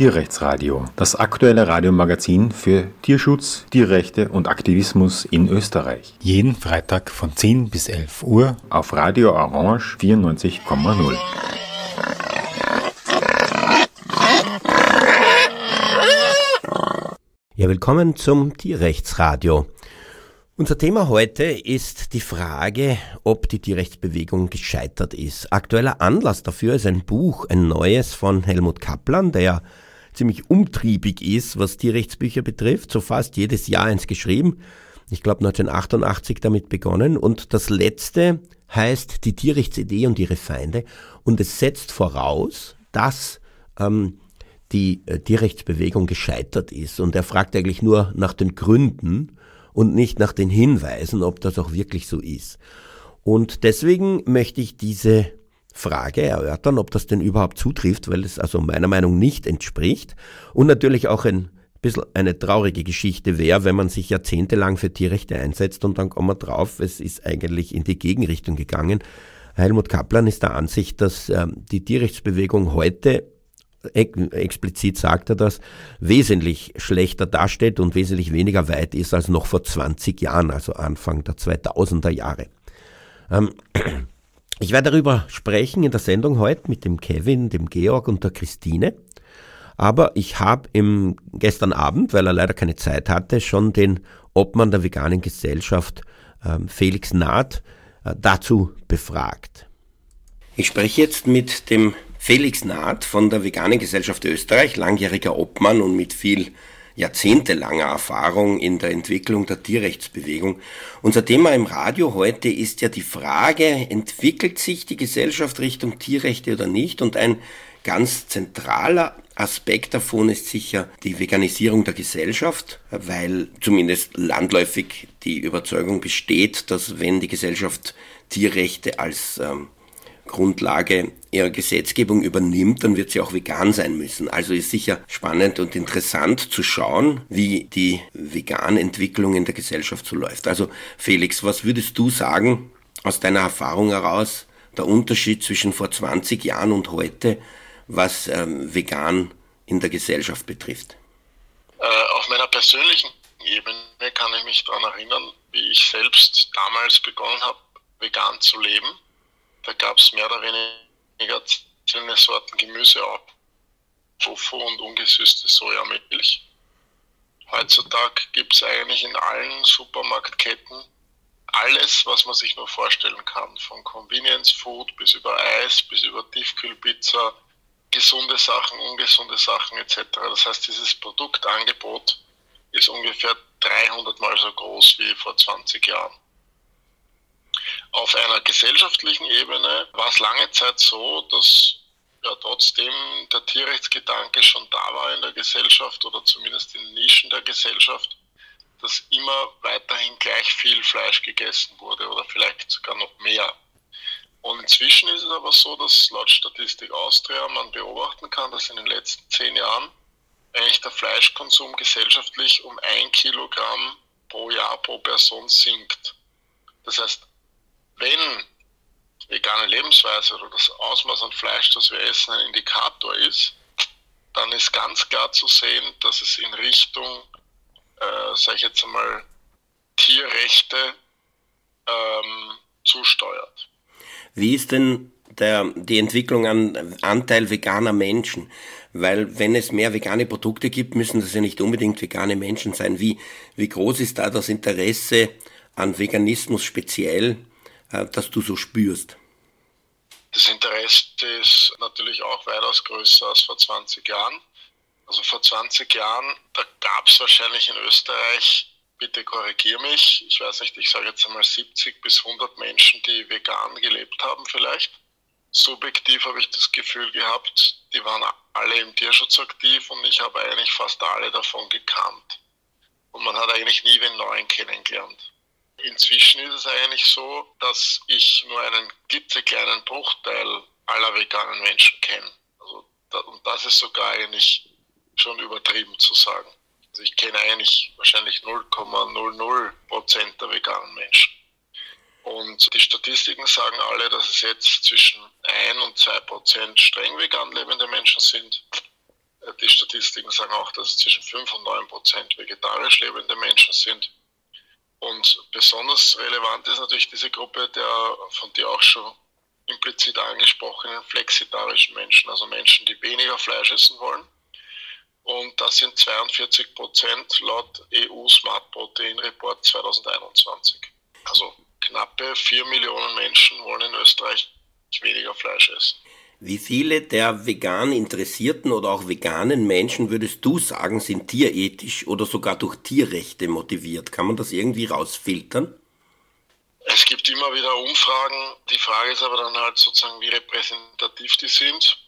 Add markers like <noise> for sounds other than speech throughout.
Tierrechtsradio, das aktuelle Radiomagazin für Tierschutz, Tierrechte und Aktivismus in Österreich. Jeden Freitag von 10 bis 11 Uhr auf Radio Orange 94,0. Ja, willkommen zum Tierrechtsradio. Unser Thema heute ist die Frage, ob die Tierrechtsbewegung gescheitert ist. Aktueller Anlass dafür ist ein Buch, ein neues von Helmut Kaplan, der ziemlich umtriebig ist, was Tierrechtsbücher betrifft, so fast jedes Jahr eins geschrieben. Ich glaube 1988 damit begonnen und das letzte heißt Die Tierrechtsidee und ihre Feinde und es setzt voraus, dass ähm, die äh, Tierrechtsbewegung gescheitert ist und er fragt eigentlich nur nach den Gründen, und nicht nach den Hinweisen, ob das auch wirklich so ist. Und deswegen möchte ich diese Frage erörtern, ob das denn überhaupt zutrifft, weil es also meiner Meinung nicht entspricht und natürlich auch ein bisschen eine traurige Geschichte wäre, wenn man sich jahrzehntelang für Tierrechte einsetzt und dann kommt man drauf, es ist eigentlich in die Gegenrichtung gegangen. Helmut Kaplan ist der Ansicht, dass äh, die Tierrechtsbewegung heute explizit sagt er das, wesentlich schlechter dasteht und wesentlich weniger weit ist als noch vor 20 Jahren, also Anfang der 2000er Jahre. Ähm, ich werde darüber sprechen in der Sendung heute mit dem Kevin, dem Georg und der Christine. Aber ich habe im gestern Abend, weil er leider keine Zeit hatte, schon den Obmann der veganen Gesellschaft ähm, Felix Naht äh, dazu befragt. Ich spreche jetzt mit dem Felix Naht von der Veganen Gesellschaft Österreich, langjähriger Obmann und mit viel jahrzehntelanger Erfahrung in der Entwicklung der Tierrechtsbewegung. Unser Thema im Radio heute ist ja die Frage, entwickelt sich die Gesellschaft Richtung Tierrechte oder nicht? Und ein ganz zentraler Aspekt davon ist sicher die Veganisierung der Gesellschaft, weil zumindest landläufig die Überzeugung besteht, dass wenn die Gesellschaft Tierrechte als ähm, Grundlage ihrer Gesetzgebung übernimmt, dann wird sie auch vegan sein müssen. Also ist sicher spannend und interessant zu schauen, wie die Vegan-Entwicklung in der Gesellschaft so läuft. Also Felix, was würdest du sagen aus deiner Erfahrung heraus, der Unterschied zwischen vor 20 Jahren und heute, was ähm, vegan in der Gesellschaft betrifft? Äh, auf meiner persönlichen Ebene kann ich mich daran erinnern, wie ich selbst damals begonnen habe, vegan zu leben da gab es mehr oder weniger einzelne Sorten Gemüse auch. Tofu und ungesüßte Sojamilch. Heutzutage gibt es eigentlich in allen Supermarktketten alles, was man sich nur vorstellen kann. Von Convenience Food bis über Eis, bis über Tiefkühlpizza, gesunde Sachen, ungesunde Sachen etc. Das heißt, dieses Produktangebot ist ungefähr 300 mal so groß wie vor 20 Jahren. Auf einer gesellschaftlichen Ebene war es lange Zeit so, dass ja trotzdem der Tierrechtsgedanke schon da war in der Gesellschaft oder zumindest in Nischen der Gesellschaft, dass immer weiterhin gleich viel Fleisch gegessen wurde oder vielleicht sogar noch mehr. Und inzwischen ist es aber so, dass laut Statistik Austria man beobachten kann, dass in den letzten zehn Jahren eigentlich der Fleischkonsum gesellschaftlich um ein Kilogramm pro Jahr pro Person sinkt. Das heißt, wenn vegane Lebensweise oder das Ausmaß an Fleisch, das wir essen, ein Indikator ist, dann ist ganz klar zu sehen, dass es in Richtung, äh, sage ich jetzt einmal, Tierrechte ähm, zusteuert. Wie ist denn der, die Entwicklung an Anteil veganer Menschen? Weil wenn es mehr vegane Produkte gibt, müssen das ja nicht unbedingt vegane Menschen sein. Wie, wie groß ist da das Interesse an Veganismus speziell das du so spürst? Das Interesse ist natürlich auch weitaus größer als vor 20 Jahren. Also vor 20 Jahren, da gab es wahrscheinlich in Österreich, bitte korrigier mich, ich weiß nicht, ich sage jetzt einmal 70 bis 100 Menschen, die vegan gelebt haben vielleicht. Subjektiv habe ich das Gefühl gehabt, die waren alle im Tierschutz aktiv und ich habe eigentlich fast alle davon gekannt. Und man hat eigentlich nie wen neuen kennengelernt. Inzwischen ist es eigentlich so, dass ich nur einen klitzekleinen Bruchteil aller veganen Menschen kenne. Also, und das ist sogar eigentlich schon übertrieben zu sagen. Also ich kenne eigentlich wahrscheinlich 0,00 Prozent der veganen Menschen. Und die Statistiken sagen alle, dass es jetzt zwischen 1 und 2 Prozent streng vegan lebende Menschen sind Die Statistiken sagen auch, dass es zwischen 5 und 9 Prozent vegetarisch lebende Menschen sind. Und besonders relevant ist natürlich diese Gruppe der von dir auch schon implizit angesprochenen flexitarischen Menschen, also Menschen, die weniger Fleisch essen wollen. Und das sind 42 Prozent laut EU Smart Protein Report 2021. Also knappe 4 Millionen Menschen wollen in Österreich weniger Fleisch essen. Wie viele der vegan interessierten oder auch veganen Menschen würdest du sagen, sind tierethisch oder sogar durch Tierrechte motiviert? Kann man das irgendwie rausfiltern? Es gibt immer wieder Umfragen. Die Frage ist aber dann halt sozusagen, wie repräsentativ die sind.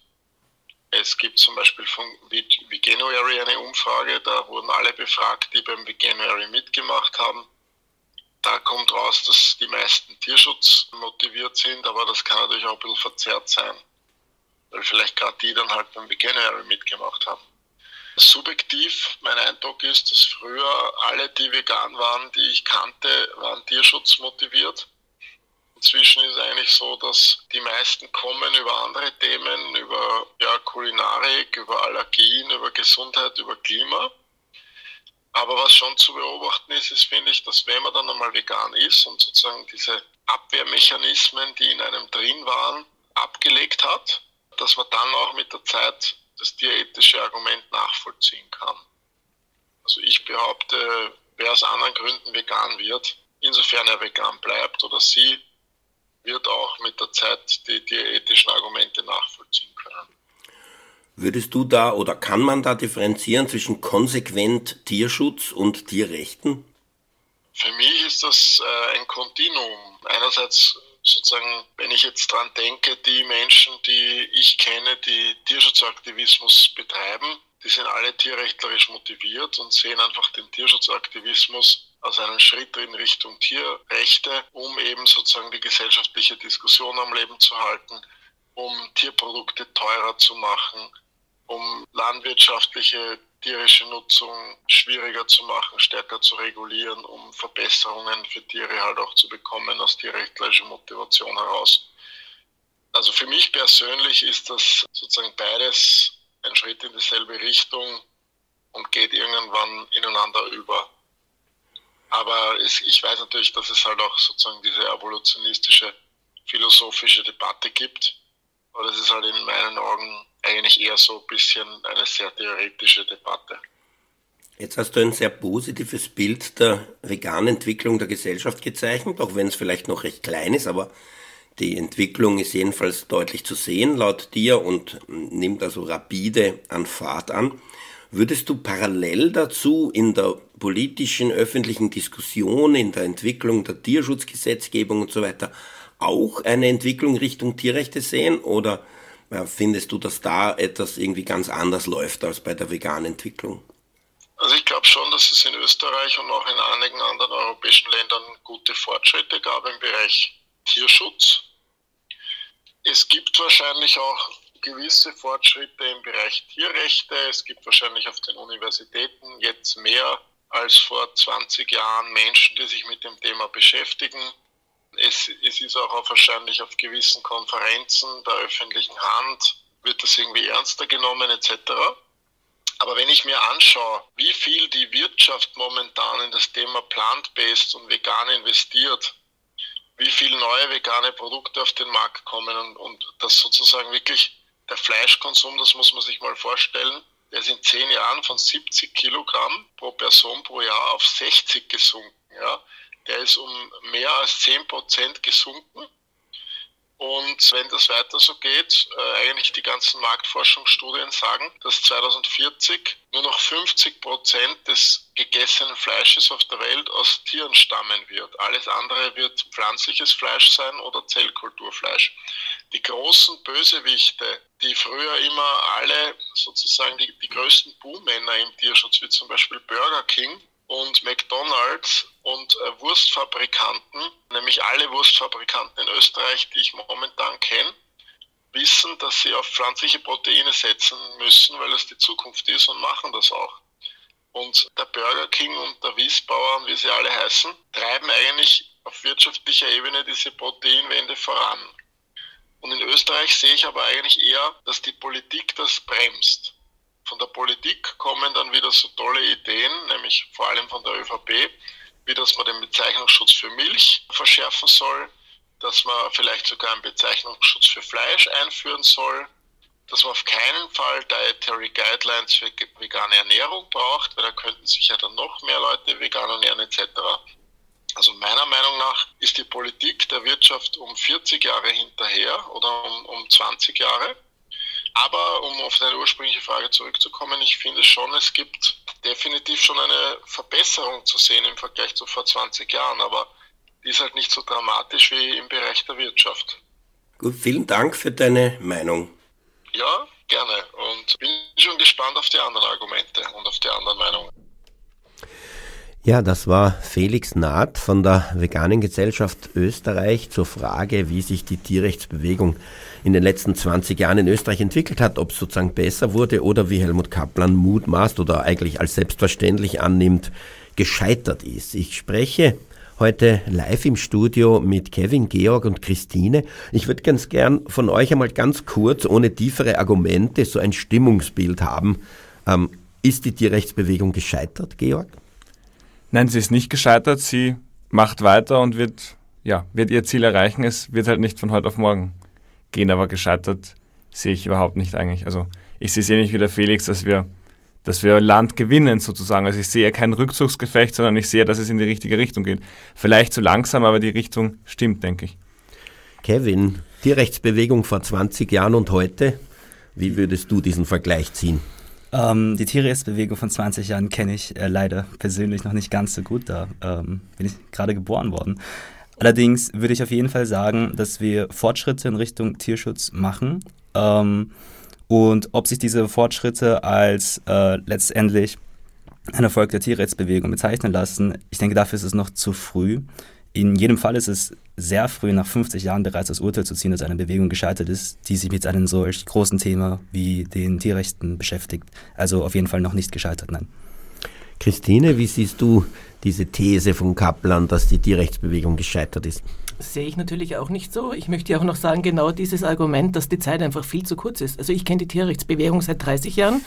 Es gibt zum Beispiel von Veganuary eine Umfrage, da wurden alle befragt, die beim Veganuary mitgemacht haben. Da kommt raus, dass die meisten Tierschutz motiviert sind, aber das kann natürlich auch ein bisschen verzerrt sein weil vielleicht gerade die dann halt beim Beginner mitgemacht haben. Subjektiv, mein Eindruck ist, dass früher alle, die vegan waren, die ich kannte, waren Tierschutz motiviert. Inzwischen ist es eigentlich so, dass die meisten kommen über andere Themen, über ja, Kulinarik, über Allergien, über Gesundheit, über Klima. Aber was schon zu beobachten ist, ist, finde ich, dass wenn man dann einmal vegan ist und sozusagen diese Abwehrmechanismen, die in einem drin waren, abgelegt hat, dass man dann auch mit der Zeit das tierethische Argument nachvollziehen kann. Also ich behaupte, wer aus anderen Gründen vegan wird, insofern er vegan bleibt oder sie, wird auch mit der Zeit die tierethischen Argumente nachvollziehen können. Würdest du da oder kann man da differenzieren zwischen konsequent Tierschutz und Tierrechten? Für mich ist das äh, ein Kontinuum. Einerseits sozusagen, wenn ich jetzt dran denke, die Menschen, die ich kenne, die Tierschutzaktivismus betreiben, die sind alle tierrechtlerisch motiviert und sehen einfach den Tierschutzaktivismus als einen Schritt in Richtung Tierrechte, um eben sozusagen die gesellschaftliche Diskussion am Leben zu halten, um Tierprodukte teurer zu machen, um landwirtschaftliche tierische Nutzung schwieriger zu machen, stärker zu regulieren, um Verbesserungen für Tiere halt auch zu bekommen aus tierrechtlicher Motivation heraus. Also für mich persönlich ist das sozusagen beides ein Schritt in dieselbe Richtung und geht irgendwann ineinander über. Aber es, ich weiß natürlich, dass es halt auch sozusagen diese evolutionistische philosophische Debatte gibt. Aber das ist halt in meinen Augen eigentlich eher so ein bisschen eine sehr theoretische Debatte. Jetzt hast du ein sehr positives Bild der veganen Entwicklung der Gesellschaft gezeichnet, auch wenn es vielleicht noch recht klein ist, aber die Entwicklung ist jedenfalls deutlich zu sehen laut dir und nimmt also rapide an Fahrt an. Würdest du parallel dazu in der politischen öffentlichen Diskussion, in der Entwicklung der Tierschutzgesetzgebung und so weiter auch eine Entwicklung Richtung Tierrechte sehen oder findest du, dass da etwas irgendwie ganz anders läuft als bei der veganen Entwicklung? Also ich glaube schon, dass es in Österreich und auch in einigen anderen europäischen Ländern gute Fortschritte gab im Bereich Tierschutz. Es gibt wahrscheinlich auch gewisse Fortschritte im Bereich Tierrechte. Es gibt wahrscheinlich auf den Universitäten jetzt mehr als vor 20 Jahren Menschen, die sich mit dem Thema beschäftigen. Es, es ist auch wahrscheinlich auf gewissen Konferenzen der öffentlichen Hand, wird das irgendwie ernster genommen etc. Aber wenn ich mir anschaue, wie viel die Wirtschaft momentan in das Thema plant-based und vegan investiert, wie viele neue vegane Produkte auf den Markt kommen und, und das sozusagen wirklich der Fleischkonsum, das muss man sich mal vorstellen, der ist in zehn Jahren von 70 Kilogramm pro Person pro Jahr auf 60 gesunken. Ja der ist um mehr als 10 Prozent gesunken. Und wenn das weiter so geht, äh, eigentlich die ganzen Marktforschungsstudien sagen, dass 2040 nur noch 50 Prozent des gegessenen Fleisches auf der Welt aus Tieren stammen wird. Alles andere wird pflanzliches Fleisch sein oder Zellkulturfleisch. Die großen Bösewichte, die früher immer alle sozusagen die, die größten Buhmänner im Tierschutz, wie zum Beispiel Burger King, und McDonald's und äh, Wurstfabrikanten, nämlich alle Wurstfabrikanten in Österreich, die ich momentan kenne, wissen, dass sie auf pflanzliche Proteine setzen müssen, weil es die Zukunft ist und machen das auch. Und der Burger King und der Wiesbauer, wie sie alle heißen, treiben eigentlich auf wirtschaftlicher Ebene diese Proteinwende voran. Und in Österreich sehe ich aber eigentlich eher, dass die Politik das bremst. Von der Politik kommen dann wieder so tolle Ideen, nämlich vor allem von der ÖVP, wie dass man den Bezeichnungsschutz für Milch verschärfen soll, dass man vielleicht sogar einen Bezeichnungsschutz für Fleisch einführen soll, dass man auf keinen Fall Dietary Guidelines für vegane Ernährung braucht, weil da könnten sich ja dann noch mehr Leute vegan ernähren etc. Also meiner Meinung nach ist die Politik der Wirtschaft um 40 Jahre hinterher oder um, um 20 Jahre. Aber um auf deine ursprüngliche Frage zurückzukommen, ich finde schon, es gibt definitiv schon eine Verbesserung zu sehen im Vergleich zu vor 20 Jahren, aber die ist halt nicht so dramatisch wie im Bereich der Wirtschaft. Gut, vielen Dank für deine Meinung. Ja, gerne. Und bin schon gespannt auf die anderen Argumente und auf die anderen Meinungen. Ja, das war Felix Naht von der Veganen Gesellschaft Österreich zur Frage, wie sich die Tierrechtsbewegung in den letzten 20 Jahren in Österreich entwickelt hat, ob es sozusagen besser wurde oder wie Helmut Kaplan mutmaßt oder eigentlich als selbstverständlich annimmt, gescheitert ist. Ich spreche heute live im Studio mit Kevin, Georg und Christine. Ich würde ganz gern von euch einmal ganz kurz, ohne tiefere Argumente, so ein Stimmungsbild haben. Ähm, ist die Tierrechtsbewegung gescheitert, Georg? Nein, sie ist nicht gescheitert. Sie macht weiter und wird, ja, wird ihr Ziel erreichen. Es wird halt nicht von heute auf morgen gehen, aber gescheitert sehe ich überhaupt nicht eigentlich. Also ich sehe es ähnlich wie der Felix, dass wir dass wir Land gewinnen sozusagen. Also ich sehe kein Rückzugsgefecht, sondern ich sehe, dass es in die richtige Richtung geht. Vielleicht zu langsam, aber die Richtung stimmt, denke ich. Kevin, Tierrechtsbewegung vor 20 Jahren und heute, wie würdest du diesen Vergleich ziehen? Ähm, die Tierrechtsbewegung von 20 Jahren kenne ich äh, leider persönlich noch nicht ganz so gut. Da ähm, bin ich gerade geboren worden. Allerdings würde ich auf jeden Fall sagen, dass wir Fortschritte in Richtung Tierschutz machen. Ähm, und ob sich diese Fortschritte als äh, letztendlich ein Erfolg der Tierrechtsbewegung bezeichnen lassen, ich denke, dafür ist es noch zu früh. In jedem Fall ist es sehr früh, nach 50 Jahren bereits das Urteil zu ziehen, dass eine Bewegung gescheitert ist, die sich mit einem solch großen Thema wie den Tierrechten beschäftigt. Also auf jeden Fall noch nicht gescheitert, nein. Christine, wie siehst du diese These von Kaplan, dass die Tierrechtsbewegung gescheitert ist? sehe ich natürlich auch nicht so. Ich möchte auch noch sagen, genau dieses Argument, dass die Zeit einfach viel zu kurz ist. Also ich kenne die Tierrechtsbewegung seit 30 Jahren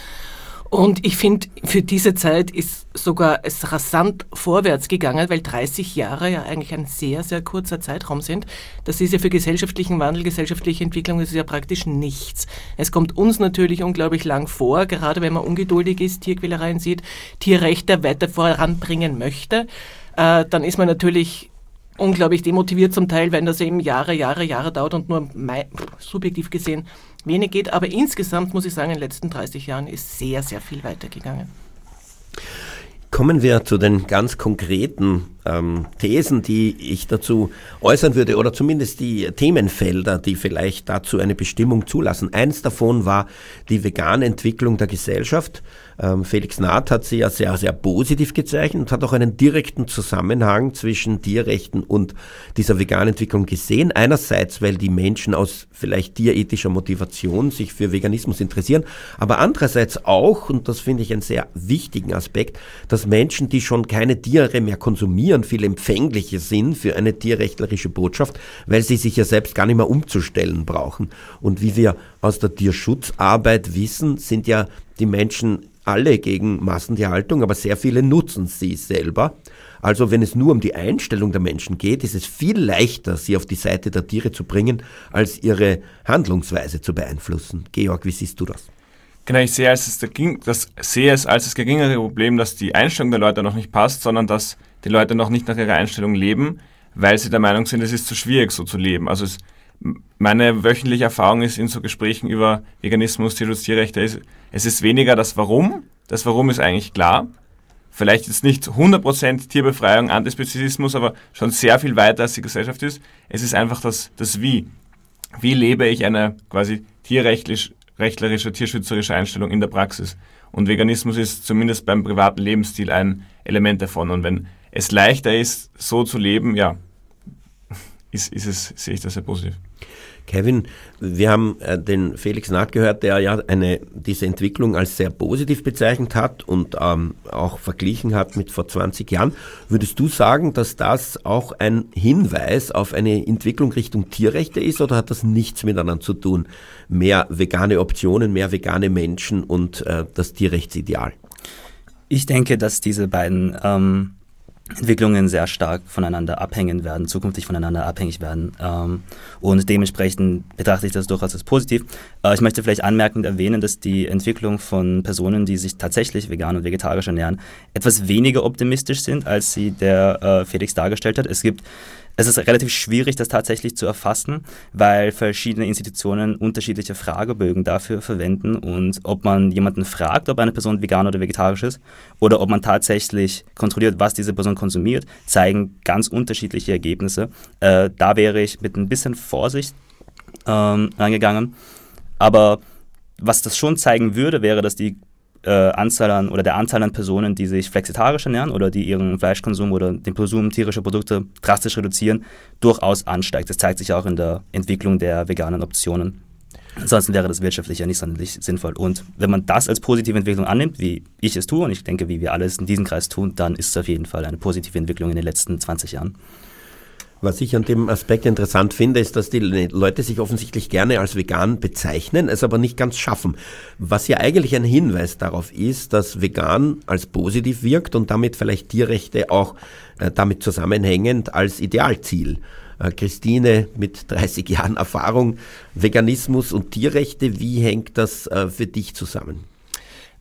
und ich finde, für diese Zeit ist sogar es rasant vorwärts gegangen, weil 30 Jahre ja eigentlich ein sehr, sehr kurzer Zeitraum sind. Das ist ja für gesellschaftlichen Wandel, gesellschaftliche Entwicklung, das ist ja praktisch nichts. Es kommt uns natürlich unglaublich lang vor, gerade wenn man ungeduldig ist, Tierquälereien sieht, Tierrechte weiter voranbringen möchte. Äh, dann ist man natürlich unglaublich demotiviert zum Teil, wenn das eben Jahre, Jahre, Jahre dauert und nur subjektiv gesehen wenig geht. Aber insgesamt muss ich sagen, in den letzten 30 Jahren ist sehr, sehr viel weitergegangen. Kommen wir zu den ganz konkreten ähm, Thesen, die ich dazu äußern würde, oder zumindest die Themenfelder, die vielleicht dazu eine Bestimmung zulassen. Eins davon war die vegane Entwicklung der Gesellschaft. Ähm, Felix Naht hat sie ja sehr, sehr positiv gezeichnet und hat auch einen direkten Zusammenhang zwischen Tierrechten und dieser veganen Entwicklung gesehen. Einerseits, weil die Menschen aus vielleicht tierethischer Motivation sich für Veganismus interessieren, aber andererseits auch, und das finde ich einen sehr wichtigen Aspekt, dass Menschen, die schon keine Tiere mehr konsumieren, viel empfänglicher sind für eine tierrechtlerische Botschaft, weil sie sich ja selbst gar nicht mehr umzustellen brauchen. Und wie wir aus der Tierschutzarbeit wissen, sind ja die Menschen alle gegen Massentierhaltung, aber sehr viele nutzen sie selber. Also wenn es nur um die Einstellung der Menschen geht, ist es viel leichter, sie auf die Seite der Tiere zu bringen, als ihre Handlungsweise zu beeinflussen. Georg, wie siehst du das? Genau, ich sehe, als das, das, sehe es als das geringere Problem, dass die Einstellung der Leute noch nicht passt, sondern dass die Leute noch nicht nach ihrer Einstellung leben, weil sie der Meinung sind, es ist zu schwierig, so zu leben. Also es, meine wöchentliche Erfahrung ist in so Gesprächen über Veganismus, Tierschutz, Tierrechte, ist, es ist weniger das Warum. Das Warum ist eigentlich klar. Vielleicht jetzt nicht 100% Tierbefreiung, Antispezismus, aber schon sehr viel weiter als die Gesellschaft ist. Es ist einfach das, das Wie. Wie lebe ich eine quasi tierrechtlerische, tierschützerische Einstellung in der Praxis? Und Veganismus ist zumindest beim privaten Lebensstil ein Element davon. Und wenn es leichter ist, so zu leben, ja, ist, ist es, sehe ich das sehr positiv. Kevin, wir haben äh, den Felix Naht gehört, der ja eine, diese Entwicklung als sehr positiv bezeichnet hat und ähm, auch verglichen hat mit vor 20 Jahren. Würdest du sagen, dass das auch ein Hinweis auf eine Entwicklung Richtung Tierrechte ist oder hat das nichts miteinander zu tun? Mehr vegane Optionen, mehr vegane Menschen und äh, das Tierrechtsideal? Ich denke, dass diese beiden ähm, Entwicklungen sehr stark voneinander abhängen werden, zukünftig voneinander abhängig werden. Ähm, und dementsprechend betrachte ich das durchaus als positiv. Äh, ich möchte vielleicht anmerkend erwähnen, dass die Entwicklung von Personen, die sich tatsächlich vegan und vegetarisch ernähren, etwas weniger optimistisch sind, als sie der äh, Felix dargestellt hat. Es gibt es ist relativ schwierig, das tatsächlich zu erfassen, weil verschiedene Institutionen unterschiedliche Fragebögen dafür verwenden und ob man jemanden fragt, ob eine Person vegan oder vegetarisch ist oder ob man tatsächlich kontrolliert, was diese Person konsumiert, zeigen ganz unterschiedliche Ergebnisse. Äh, da wäre ich mit ein bisschen Vorsicht ähm, angegangen. Aber was das schon zeigen würde, wäre, dass die äh, Anzahl an oder der Anzahl an Personen, die sich flexitarisch ernähren oder die ihren Fleischkonsum oder den Konsum tierischer Produkte drastisch reduzieren, durchaus ansteigt. Das zeigt sich auch in der Entwicklung der veganen Optionen. Ansonsten wäre das wirtschaftlich ja nicht sonderlich sinnvoll. Und wenn man das als positive Entwicklung annimmt, wie ich es tue und ich denke, wie wir alles in diesem Kreis tun, dann ist es auf jeden Fall eine positive Entwicklung in den letzten 20 Jahren. Was ich an dem Aspekt interessant finde, ist, dass die Leute sich offensichtlich gerne als vegan bezeichnen, es aber nicht ganz schaffen. Was ja eigentlich ein Hinweis darauf ist, dass vegan als positiv wirkt und damit vielleicht Tierrechte auch äh, damit zusammenhängend als Idealziel. Äh, Christine mit 30 Jahren Erfahrung, Veganismus und Tierrechte, wie hängt das äh, für dich zusammen?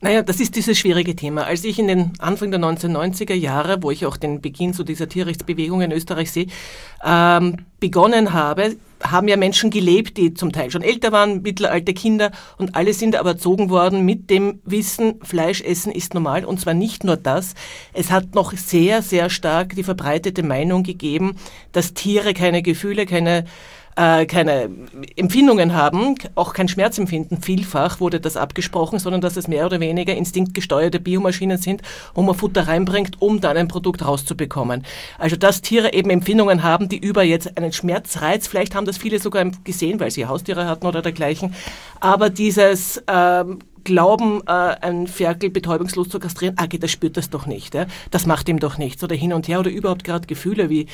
Naja, das ist dieses schwierige Thema. Als ich in den Anfang der 1990er Jahre, wo ich auch den Beginn zu dieser Tierrechtsbewegung in Österreich sehe, ähm, begonnen habe, haben ja Menschen gelebt, die zum Teil schon älter waren, mittelalte Kinder und alle sind aber erzogen worden mit dem Wissen, Fleisch essen ist normal und zwar nicht nur das. Es hat noch sehr, sehr stark die verbreitete Meinung gegeben, dass Tiere keine Gefühle, keine äh, keine Empfindungen haben, auch kein Schmerzempfinden. Vielfach wurde das abgesprochen, sondern dass es mehr oder weniger instinktgesteuerte Biomaschinen sind, wo man Futter reinbringt, um dann ein Produkt rauszubekommen. Also dass Tiere eben Empfindungen haben, die über jetzt einen Schmerzreiz, vielleicht haben das viele sogar gesehen, weil sie Haustiere hatten oder dergleichen, aber dieses ähm, glauben, äh, ein Ferkel betäubungslos zu kastrieren, ah, das spürt das doch nicht. Ja? Das macht ihm doch nichts. Oder hin und her oder überhaupt gerade Gefühle wie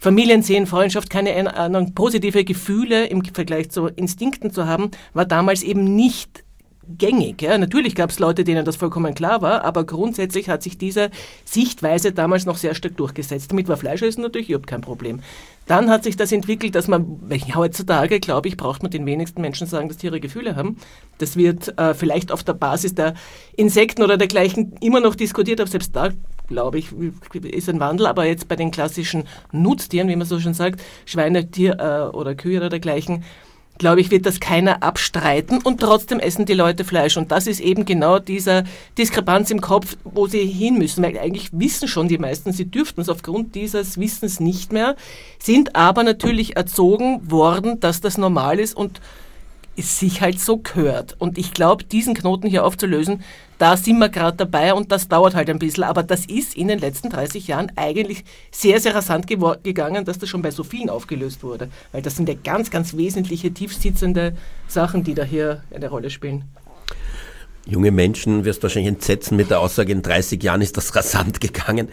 Familien sehen, Freundschaft, keine Ahnung, positive Gefühle im Vergleich zu Instinkten zu haben, war damals eben nicht gängig. Ja. Natürlich gab es Leute, denen das vollkommen klar war, aber grundsätzlich hat sich diese Sichtweise damals noch sehr stark durchgesetzt. Damit war Fleischessen natürlich überhaupt kein Problem. Dann hat sich das entwickelt, dass man, heutzutage, glaube ich, braucht man den wenigsten Menschen sagen, dass Tiere Gefühle haben. Das wird äh, vielleicht auf der Basis der Insekten oder dergleichen immer noch diskutiert, aber selbst da, glaube ich, ist ein Wandel. Aber jetzt bei den klassischen Nutztieren, wie man so schon sagt, Schweine, Tier äh, oder Kühe oder dergleichen, glaube ich, wird das keiner abstreiten und trotzdem essen die Leute Fleisch. Und das ist eben genau dieser Diskrepanz im Kopf, wo sie hin müssen, weil eigentlich wissen schon die meisten, sie dürften es aufgrund dieses Wissens nicht mehr, sind aber natürlich erzogen worden, dass das normal ist und es sich halt so gehört. Und ich glaube, diesen Knoten hier aufzulösen, da sind wir gerade dabei und das dauert halt ein bisschen. Aber das ist in den letzten 30 Jahren eigentlich sehr, sehr rasant gegangen, dass das schon bei so vielen aufgelöst wurde. Weil das sind ja ganz, ganz wesentliche, tiefsitzende Sachen, die da hier eine Rolle spielen. Junge Menschen wirst wahrscheinlich entsetzen mit der Aussage, in 30 Jahren ist das rasant gegangen.